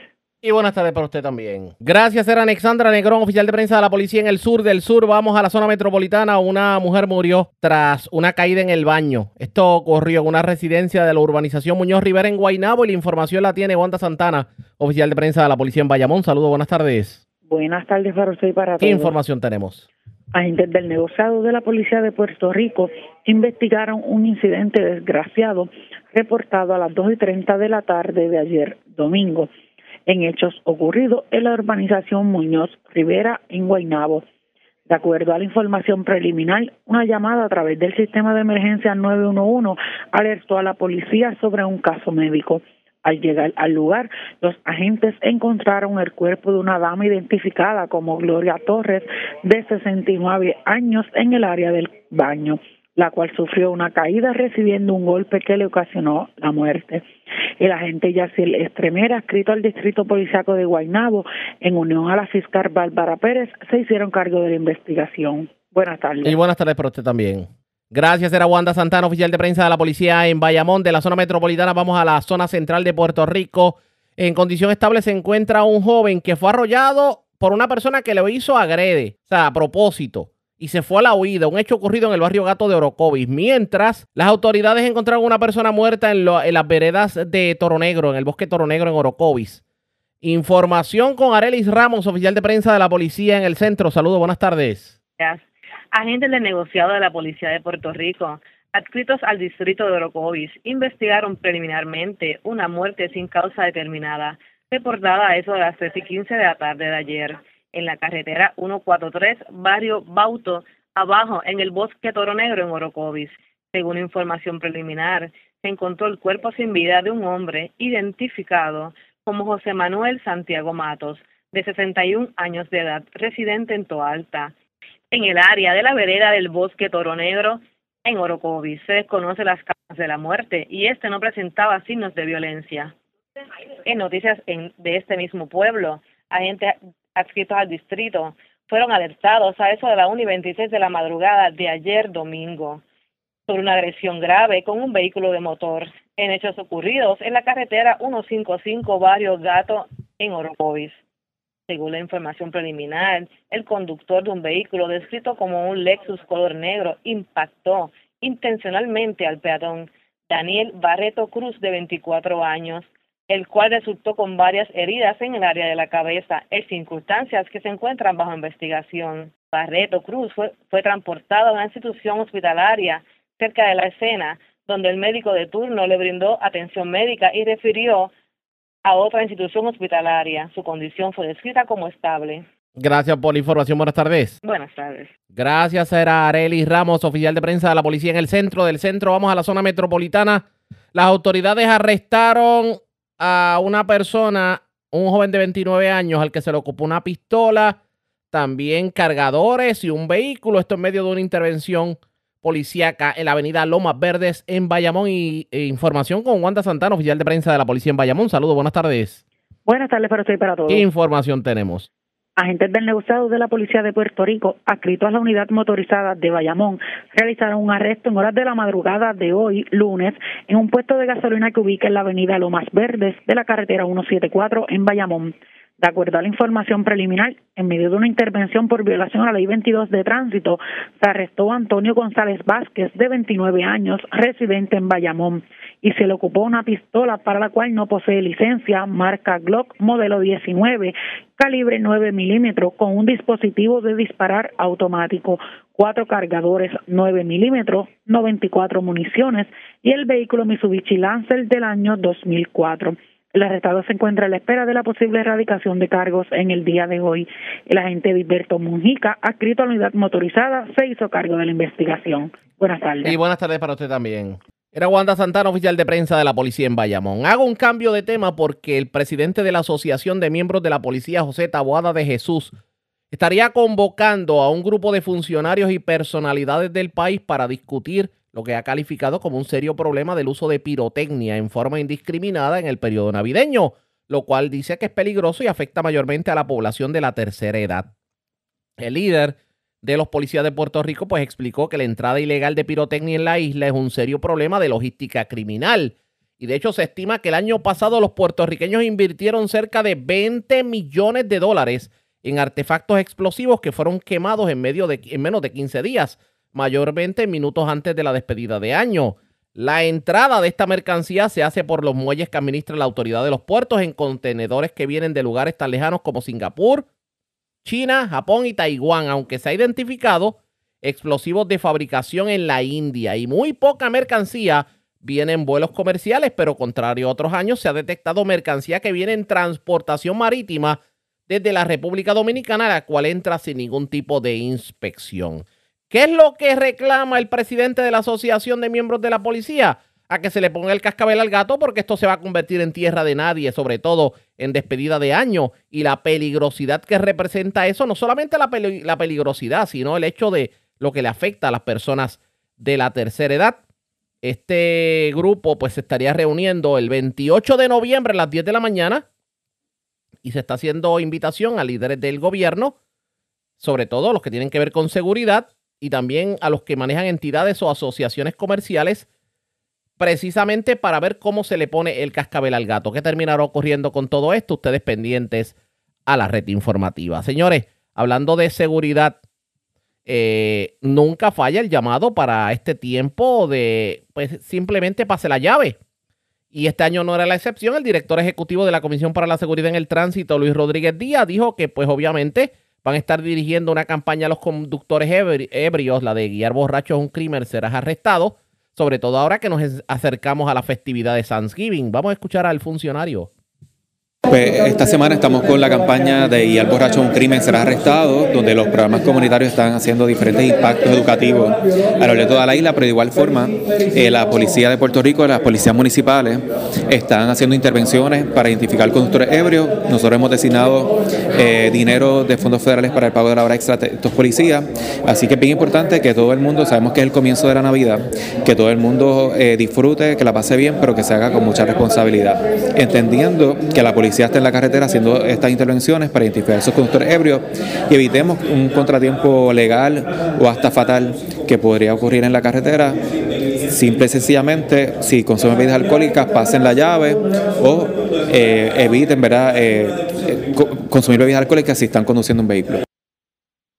Y buenas tardes para usted también. Gracias, era Alexandra Negrón, oficial de prensa de la policía en el sur del sur. Vamos a la zona metropolitana. Una mujer murió tras una caída en el baño. Esto ocurrió en una residencia de la urbanización Muñoz Rivera en Guaynabo y la información la tiene Wanda Santana, oficial de prensa de la policía en Bayamón. Saludos, buenas tardes. Buenas tardes para usted y para ¿Qué todos. información tenemos? Agentes del negociado de la Policía de Puerto Rico investigaron un incidente desgraciado reportado a las 2 y 30 de la tarde de ayer domingo en hechos ocurridos en la urbanización Muñoz Rivera en Guaynabo. De acuerdo a la información preliminar, una llamada a través del sistema de emergencia 911 alertó a la policía sobre un caso médico. Al llegar al lugar, los agentes encontraron el cuerpo de una dama identificada como Gloria Torres, de 69 años, en el área del baño, la cual sufrió una caída recibiendo un golpe que le ocasionó la muerte. El agente Yacil Estremera, escrito al Distrito Policiaco de Guaynabo, en unión a la fiscal Bárbara Pérez, se hicieron cargo de la investigación. Buenas tardes. Y buenas tardes para usted también. Gracias, era Wanda Santana, oficial de prensa de la policía en Bayamón, de la zona metropolitana. Vamos a la zona central de Puerto Rico. En condición estable se encuentra un joven que fue arrollado por una persona que lo hizo agrede, o sea, a propósito, y se fue a la huida. Un hecho ocurrido en el barrio Gato de Orocovis. Mientras las autoridades encontraron una persona muerta en, lo- en las veredas de Toro Negro, en el bosque Toro Negro en Orocovis. Información con Arelis Ramos, oficial de prensa de la policía en el centro. Saludos, buenas tardes. Agentes del negociado de la Policía de Puerto Rico adscritos al distrito de Orocovis investigaron preliminarmente una muerte sin causa determinada, reportada a eso de las 3 y 15 de la tarde de ayer, en la carretera 143, barrio Bauto, abajo en el bosque Toro Negro en Orocovis. Según información preliminar, se encontró el cuerpo sin vida de un hombre identificado como José Manuel Santiago Matos, de 61 años de edad, residente en Toalta. En el área de la vereda del bosque Toro Negro, en Orocovis, se desconoce las causas de la muerte y este no presentaba signos de violencia. En noticias de este mismo pueblo, agentes adscritos al distrito fueron alertados a eso de la 1 y 26 de la madrugada de ayer domingo sobre una agresión grave con un vehículo de motor en hechos ocurridos en la carretera 155 Barrio Gato en Orocovis. Según la información preliminar, el conductor de un vehículo descrito como un Lexus color negro impactó intencionalmente al peatón Daniel Barreto Cruz, de 24 años, el cual resultó con varias heridas en el área de la cabeza, en circunstancias que se encuentran bajo investigación. Barreto Cruz fue, fue transportado a una institución hospitalaria cerca de la escena, donde el médico de turno le brindó atención médica y refirió a otra institución hospitalaria. Su condición fue descrita como estable. Gracias por la información. Buenas tardes. Buenas tardes. Gracias, era Arely Ramos, oficial de prensa de la policía en el centro. Del centro vamos a la zona metropolitana. Las autoridades arrestaron a una persona, un joven de 29 años, al que se le ocupó una pistola, también cargadores y un vehículo. Esto en medio de una intervención policíaca en la avenida Lomas Verdes en Bayamón. Y e información con Wanda Santana, oficial de prensa de la policía en Bayamón. Saludos, buenas tardes. Buenas tardes para usted y para todos. ¿Qué información tenemos? Agentes del negociado de la Policía de Puerto Rico, adscritos a la unidad motorizada de Bayamón, realizaron un arresto en horas de la madrugada de hoy, lunes, en un puesto de gasolina que ubica en la avenida Lomas Verdes de la carretera 174 en Bayamón. De acuerdo a la información preliminar, en medio de una intervención por violación a la ley 22 de tránsito, se arrestó a Antonio González Vázquez, de 29 años, residente en Bayamón, y se le ocupó una pistola para la cual no posee licencia, marca Glock modelo 19, calibre 9 milímetros, con un dispositivo de disparar automático, cuatro cargadores 9 milímetros, 94 municiones y el vehículo Mitsubishi Lancer del año 2004. El arrestado se encuentra a la espera de la posible erradicación de cargos en el día de hoy. El agente Dilberto Munjica, adscrito a la unidad motorizada, se hizo cargo de la investigación. Buenas tardes. Y buenas tardes para usted también. Era Wanda Santana, oficial de prensa de la policía en Bayamón. Hago un cambio de tema porque el presidente de la Asociación de Miembros de la Policía, José Taboada de Jesús, estaría convocando a un grupo de funcionarios y personalidades del país para discutir lo que ha calificado como un serio problema del uso de pirotecnia en forma indiscriminada en el periodo navideño, lo cual dice que es peligroso y afecta mayormente a la población de la tercera edad. El líder de los policías de Puerto Rico pues explicó que la entrada ilegal de pirotecnia en la isla es un serio problema de logística criminal. Y de hecho se estima que el año pasado los puertorriqueños invirtieron cerca de 20 millones de dólares en artefactos explosivos que fueron quemados en, medio de, en menos de 15 días mayormente minutos antes de la despedida de año. La entrada de esta mercancía se hace por los muelles que administra la autoridad de los puertos en contenedores que vienen de lugares tan lejanos como Singapur, China, Japón y Taiwán, aunque se ha identificado explosivos de fabricación en la India y muy poca mercancía viene en vuelos comerciales, pero contrario a otros años se ha detectado mercancía que viene en transportación marítima desde la República Dominicana, la cual entra sin ningún tipo de inspección. ¿Qué es lo que reclama el presidente de la Asociación de Miembros de la Policía? A que se le ponga el cascabel al gato porque esto se va a convertir en tierra de nadie, sobre todo en despedida de año y la peligrosidad que representa eso, no solamente la, peligrosidad, sino el hecho de lo que le afecta a las personas de la tercera edad. Este grupo pues se estaría reuniendo el 28 de noviembre a las 10 de la mañana y se está haciendo invitación a líderes del gobierno, sobre todo los que tienen que ver con seguridad, y también a los que manejan entidades o asociaciones comerciales precisamente para ver cómo se le pone el cascabel al gato. ¿Qué terminará ocurriendo con todo esto? Ustedes pendientes a la red informativa. Señores, hablando de seguridad, eh, nunca falla el llamado para este tiempo de, pues simplemente pase la llave. Y este año no era la excepción. El director ejecutivo de la Comisión para la Seguridad en el Tránsito, Luis Rodríguez Díaz, dijo que pues obviamente van a estar dirigiendo una campaña a los conductores ebrios, la de guiar borrachos es un crimen, serás arrestado. Sobre todo ahora que nos acercamos a la festividad de Thanksgiving. Vamos a escuchar al funcionario. Pues esta semana estamos con la campaña de Y al borracho un crimen será arrestado, donde los programas comunitarios están haciendo diferentes impactos educativos a lo largo de toda la isla, pero de igual forma eh, la policía de Puerto Rico, las policías municipales están haciendo intervenciones para identificar conductores ebrios. Nosotros hemos designado eh, dinero de fondos federales para el pago de la hora extra de estos policías, así que es bien importante que todo el mundo, sabemos que es el comienzo de la Navidad, que todo el mundo eh, disfrute, que la pase bien, pero que se haga con mucha responsabilidad, entendiendo que la policía está en la carretera haciendo estas intervenciones para identificar a esos conductores ebrios y evitemos un contratiempo legal o hasta fatal que podría ocurrir en la carretera. Simple y sencillamente, si consumen bebidas alcohólicas, pasen la llave o eh, eviten ¿verdad? Eh, eh, consumir bebidas alcohólicas si están conduciendo un vehículo.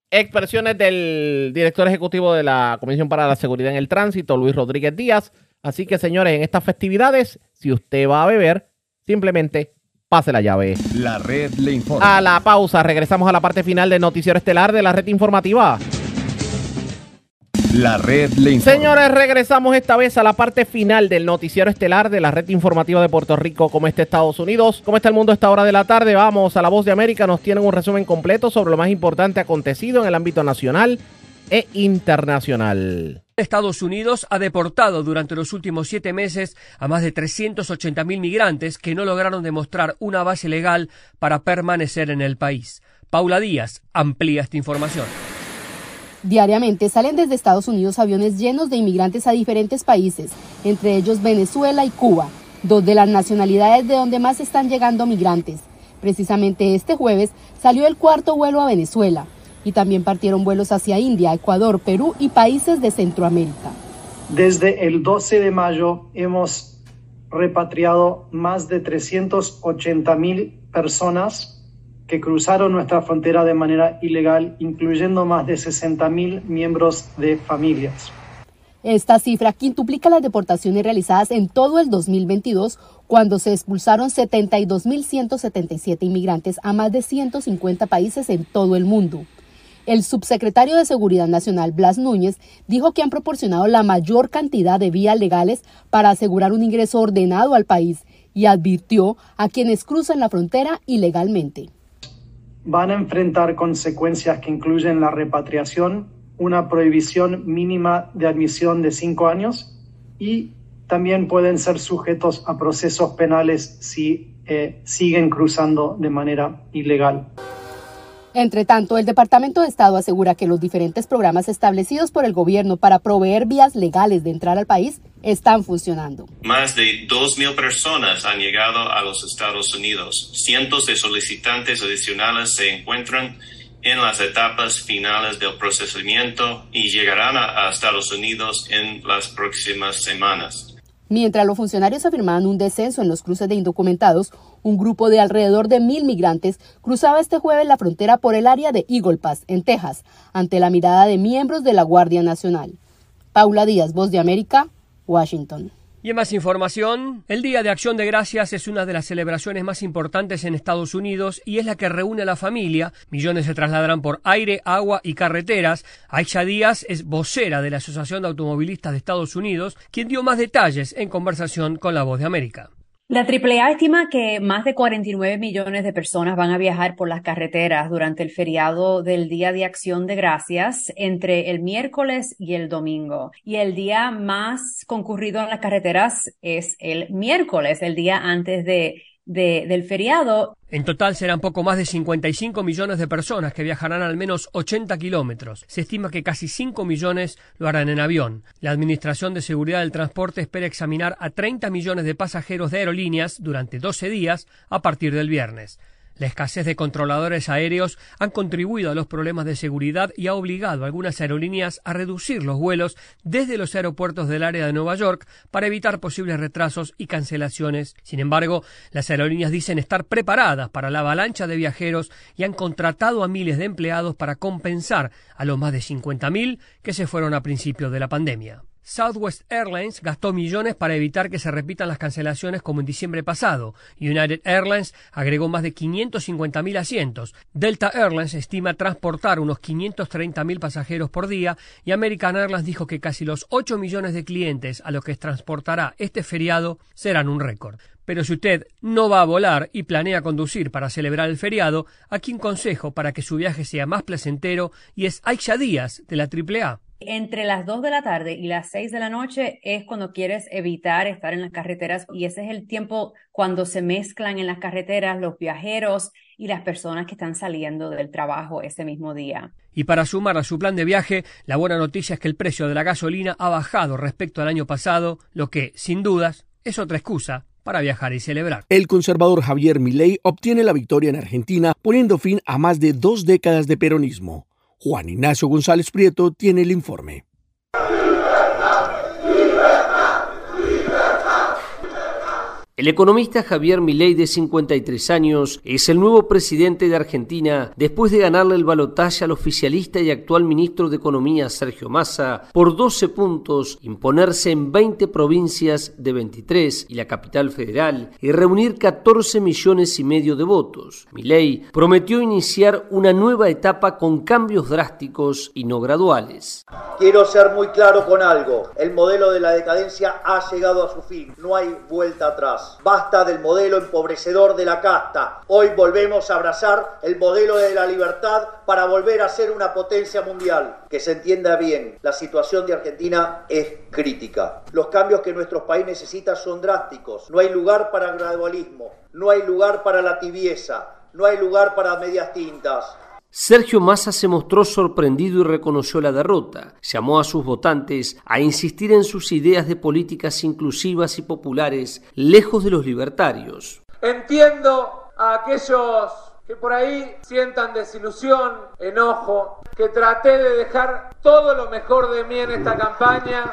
Expresiones del director ejecutivo de la Comisión para la Seguridad en el Tránsito, Luis Rodríguez Díaz. Así que, señores, en estas festividades, si usted va a beber, simplemente pase la llave. La red le informa. A la pausa, regresamos a la parte final del noticiero estelar de la red informativa. La red le informa. Señores, regresamos esta vez a la parte final del noticiero estelar de la red informativa de Puerto Rico. ¿Cómo está Estados Unidos? ¿Cómo está el mundo a esta hora de la tarde? Vamos a La Voz de América. Nos tienen un resumen completo sobre lo más importante acontecido en el ámbito nacional e internacional. Estados Unidos ha deportado durante los últimos siete meses a más de 380 mil migrantes que no lograron demostrar una base legal para permanecer en el país. Paula Díaz amplía esta información. Diariamente salen desde Estados Unidos aviones llenos de inmigrantes a diferentes países, entre ellos Venezuela y Cuba, dos de las nacionalidades de donde más están llegando migrantes. Precisamente este jueves salió el cuarto vuelo a Venezuela y también partieron vuelos hacia India, Ecuador, Perú y países de Centroamérica. Desde el 12 de mayo hemos repatriado más de 380 mil personas que cruzaron nuestra frontera de manera ilegal, incluyendo más de 60 mil miembros de familias. Esta cifra quintuplica las deportaciones realizadas en todo el 2022, cuando se expulsaron 72.177 inmigrantes a más de 150 países en todo el mundo. El subsecretario de Seguridad Nacional, Blas Núñez, dijo que han proporcionado la mayor cantidad de vías legales para asegurar un ingreso ordenado al país y advirtió a quienes cruzan la frontera ilegalmente van a enfrentar consecuencias que incluyen la repatriación, una prohibición mínima de admisión de cinco años y también pueden ser sujetos a procesos penales si eh, siguen cruzando de manera ilegal. Entre tanto, el Departamento de Estado asegura que los diferentes programas establecidos por el gobierno para proveer vías legales de entrar al país están funcionando. Más de 2.000 personas han llegado a los Estados Unidos. Cientos de solicitantes adicionales se encuentran en las etapas finales del procesamiento y llegarán a, Estados Unidos en las próximas semanas. Mientras los funcionarios afirmaban un descenso en los cruces de indocumentados, un grupo de alrededor de mil migrantes cruzaba este jueves la frontera por el área de Eagle Pass, en Texas, ante la mirada de miembros de la Guardia Nacional. Paula Díaz, Voz de América, Washington. Y en más información, el Día de Acción de Gracias es una de las celebraciones más importantes en Estados Unidos y es la que reúne a la familia. Millones se trasladarán por aire, agua y carreteras. Aisha Díaz es vocera de la Asociación de Automovilistas de Estados Unidos, quien dio más detalles en conversación con La Voz de América. La AAA estima que más de 49 millones de personas van a viajar por las carreteras durante el feriado del Día de Acción de Gracias entre el miércoles y el domingo. Y el día más concurrido en las carreteras es el miércoles, el día antes de de, del feriado. En total serán poco más de 55 millones de personas que viajarán al menos 80 kilómetros. Se estima que casi 5 millones lo harán en avión. La Administración de Seguridad del Transporte espera examinar a 30 millones de pasajeros de aerolíneas durante 12 días a partir del viernes. La escasez de controladores aéreos han contribuido a los problemas de seguridad y ha obligado a algunas aerolíneas a reducir los vuelos desde los aeropuertos del área de Nueva York para evitar posibles retrasos y cancelaciones. Sin embargo, las aerolíneas dicen estar preparadas para la avalancha de viajeros y han contratado a miles de empleados para compensar a los más de 50.000 que se fueron a principios de la pandemia. Southwest Airlines gastó millones para evitar que se repitan las cancelaciones como en diciembre pasado. United Airlines agregó más de 550.000 asientos. Delta Airlines estima transportar unos 530.000 pasajeros por día y American Airlines dijo que casi los 8 millones de clientes a los que transportará este feriado serán un récord. Pero si usted no va a volar y planea conducir para celebrar el feriado, aquí un consejo para que su viaje sea más placentero y es Aisha Díaz de la AAA. Entre las 2 de la tarde y las 6 de la noche es cuando quieres evitar estar en las carreteras y ese es el tiempo cuando se mezclan en las carreteras los viajeros y las personas que están saliendo del trabajo ese mismo día. Y para sumar a su plan de viaje, la buena noticia es que el precio de la gasolina ha bajado respecto al año pasado, lo que, sin dudas, es otra excusa para viajar y celebrar. El conservador Javier Milei obtiene la victoria en Argentina, poniendo fin a más de dos décadas de peronismo. Juan Ignacio González Prieto tiene el informe. El economista Javier Milei, de 53 años, es el nuevo presidente de Argentina después de ganarle el balotaje al oficialista y actual ministro de Economía Sergio Massa por 12 puntos, imponerse en 20 provincias de 23 y la capital federal y reunir 14 millones y medio de votos. Milei prometió iniciar una nueva etapa con cambios drásticos y no graduales. Quiero ser muy claro con algo. El modelo de la decadencia ha llegado a su fin. No hay vuelta atrás. Basta del modelo empobrecedor de la casta. Hoy volvemos a abrazar el modelo de la libertad para volver a ser una potencia mundial. Que se entienda bien, la situación de Argentina es crítica. Los cambios que nuestro país necesita son drásticos. No hay lugar para gradualismo, no hay lugar para la tibieza, no hay lugar para medias tintas. Sergio Massa se mostró sorprendido y reconoció la derrota. Llamó a sus votantes a insistir en sus ideas de políticas inclusivas y populares, lejos de los libertarios. Entiendo a aquellos que por ahí sientan desilusión, enojo, que traté de dejar todo lo mejor de mí en esta campaña.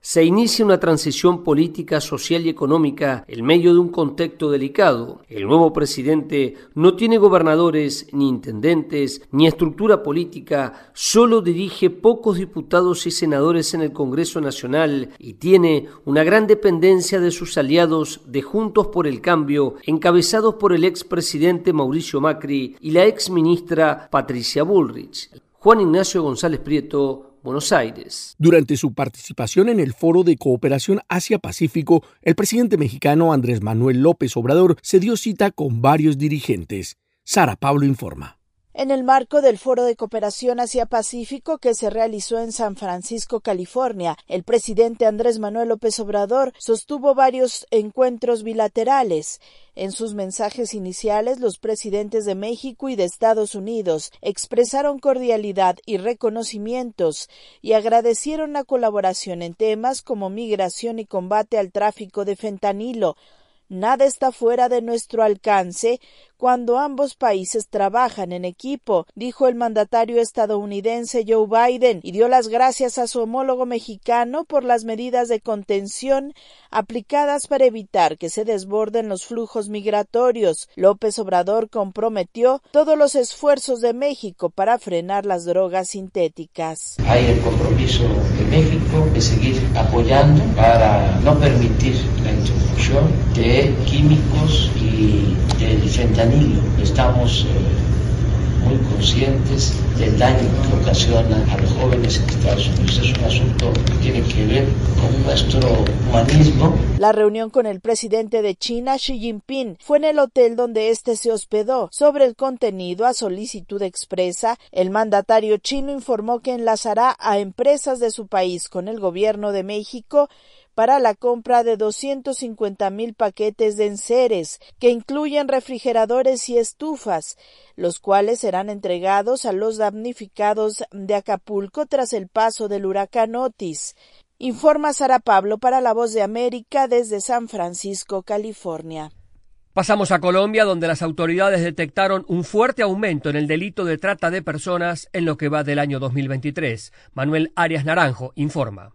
Se inicia una transición política, social y económica en medio de un contexto delicado. El nuevo presidente no tiene gobernadores, ni intendentes, ni estructura política, solo dirige pocos diputados y senadores en el Congreso Nacional y tiene una gran dependencia de sus aliados de Juntos por el Cambio, encabezados por el expresidente Mauricio Macri y la exministra Patricia Bullrich. Juan Ignacio González Prieto, Buenos Aires. Durante su participación en el Foro de Cooperación Asia-Pacífico, el presidente mexicano Andrés Manuel López Obrador se dio cita con varios dirigentes. Sara Pablo informa. En el marco del Foro de Cooperación Asia-Pacífico que se realizó en San Francisco, California, el presidente Andrés Manuel López Obrador sostuvo varios encuentros bilaterales. En sus mensajes iniciales, los presidentes de México y de Estados Unidos expresaron cordialidad y reconocimientos y agradecieron la colaboración en temas como migración y combate al tráfico de fentanilo, Nada está fuera de nuestro alcance cuando ambos países trabajan en equipo, dijo el mandatario estadounidense Joe Biden, y dio las gracias a su homólogo mexicano por las medidas de contención aplicadas para evitar que se desborden los flujos migratorios. López Obrador comprometió todos los esfuerzos de México para frenar las drogas sintéticas. Hay el compromiso de México de seguir apoyando para no permitir introducción de químicos y del fentanilo Estamos eh, muy conscientes del daño que ocasiona a los jóvenes en Estados Unidos. Es un asunto que tiene que ver con nuestro humanismo. La reunión con el presidente de China, Xi Jinping, fue en el hotel donde éste se hospedó. Sobre el contenido, a solicitud expresa, el mandatario chino informó que enlazará a empresas de su país con el gobierno de México para la compra de 250 mil paquetes de enseres, que incluyen refrigeradores y estufas, los cuales serán entregados a los damnificados de Acapulco tras el paso del huracán Otis. Informa Sara Pablo para La Voz de América desde San Francisco, California. Pasamos a Colombia, donde las autoridades detectaron un fuerte aumento en el delito de trata de personas en lo que va del año 2023. Manuel Arias Naranjo informa.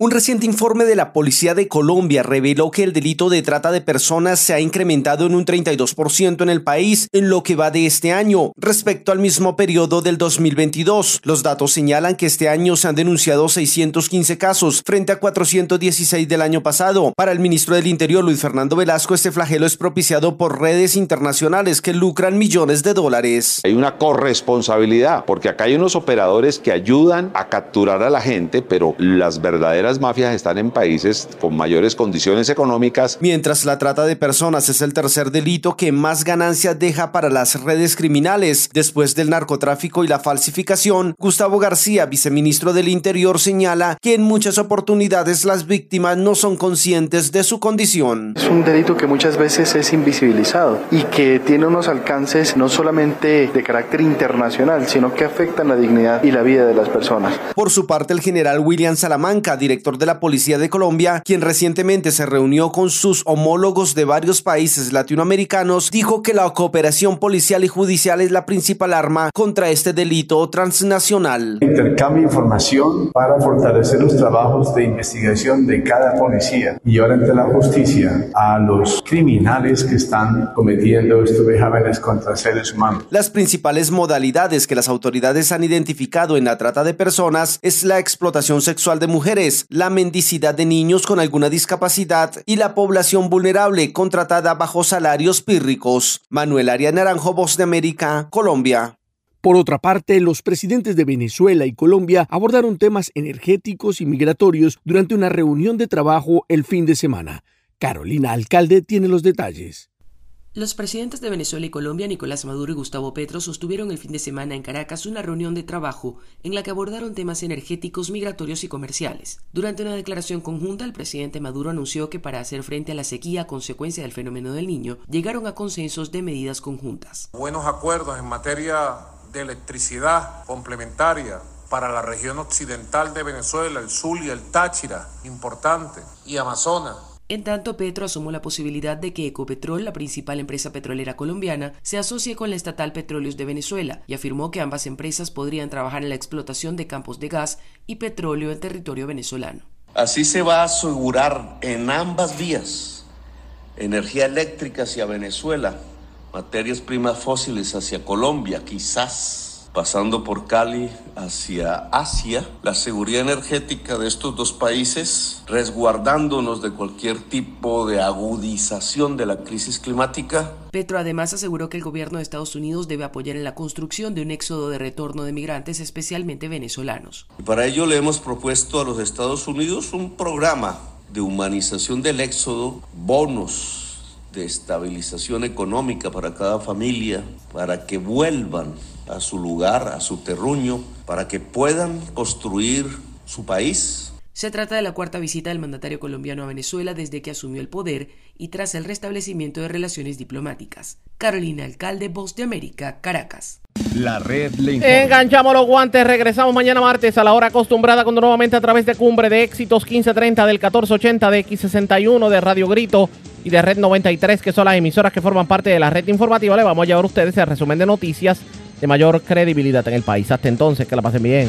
Un reciente informe de la Policía de Colombia reveló que el delito de trata de personas se ha incrementado en un 32% en el país en lo que va de este año respecto al mismo periodo del 2022. Los datos señalan que este año se han denunciado 615 casos frente a 416 del año pasado. Para el ministro del Interior, Luis Fernando Velasco, este flagelo es propiciado por redes internacionales que lucran millones de dólares. Hay una corresponsabilidad porque acá hay unos operadores que ayudan a capturar a la gente, pero las verdaderas las mafias están en países con mayores condiciones económicas. Mientras la trata de personas es el tercer delito que más ganancias deja para las redes criminales, después del narcotráfico y la falsificación, Gustavo García, viceministro del Interior, señala que en muchas oportunidades las víctimas no son conscientes de su condición. Es un delito que muchas veces es invisibilizado y que tiene unos alcances no solamente de carácter internacional, sino que afectan la dignidad y la vida de las personas. Por su parte, el general William Salamanca, director director de la Policía de Colombia, quien recientemente se reunió con sus homólogos de varios países latinoamericanos, dijo que la cooperación policial y judicial es la principal arma contra este delito transnacional. Intercambio de información para fortalecer los trabajos de investigación de cada policía y ahora ante la justicia a los criminales que están cometiendo estos vejámenes contra seres humanos. Las principales modalidades que las autoridades han identificado en la trata de personas es la explotación sexual de mujeres, la mendicidad de niños con alguna discapacidad y la población vulnerable contratada bajo salarios pírricos. Manuel Arias Naranjo, Voz de América, Colombia. Por otra parte, los presidentes de Venezuela y Colombia abordaron temas energéticos y migratorios durante una reunión de trabajo el fin de semana. Carolina Alcalde tiene los detalles. Los presidentes de Venezuela y Colombia, Nicolás Maduro y Gustavo Petro, sostuvieron el fin de semana en Caracas una reunión de trabajo en la que abordaron temas energéticos, migratorios y comerciales. Durante una declaración conjunta, el presidente Maduro anunció que para hacer frente a la sequía consecuencia del fenómeno del niño, llegaron a consensos de medidas conjuntas. Buenos acuerdos en materia de electricidad complementaria para la región occidental de Venezuela, el Zulia, el Táchira, importante, y Amazonas en tanto, Petro asomó la posibilidad de que Ecopetrol, la principal empresa petrolera colombiana, se asocie con la estatal Petróleos de Venezuela y afirmó que ambas empresas podrían trabajar en la explotación de campos de gas y petróleo en territorio venezolano. Así se va a asegurar en ambas vías energía eléctrica hacia Venezuela, materias primas fósiles hacia Colombia, quizás pasando por Cali hacia Asia, la seguridad energética de estos dos países, resguardándonos de cualquier tipo de agudización de la crisis climática. Petro además aseguró que el gobierno de Estados Unidos debe apoyar en la construcción de un éxodo de retorno de migrantes, especialmente venezolanos. Y para ello le hemos propuesto a los Estados Unidos un programa de humanización del éxodo, bonos de estabilización económica para cada familia, para que vuelvan a su lugar, a su terruño, para que puedan construir su país. Se trata de la cuarta visita del mandatario colombiano a Venezuela desde que asumió el poder y tras el restablecimiento de relaciones diplomáticas. Carolina Alcalde, Voz de América, Caracas. La red le Enganchamos los guantes, regresamos mañana martes a la hora acostumbrada cuando nuevamente a través de Cumbre de Éxitos 1530 del 1480 de X61 de Radio Grito y de Red 93 que son las emisoras que forman parte de la red informativa le vamos a llevar a ustedes el resumen de noticias de mayor credibilidad en el país. Hasta entonces, que la pasen bien.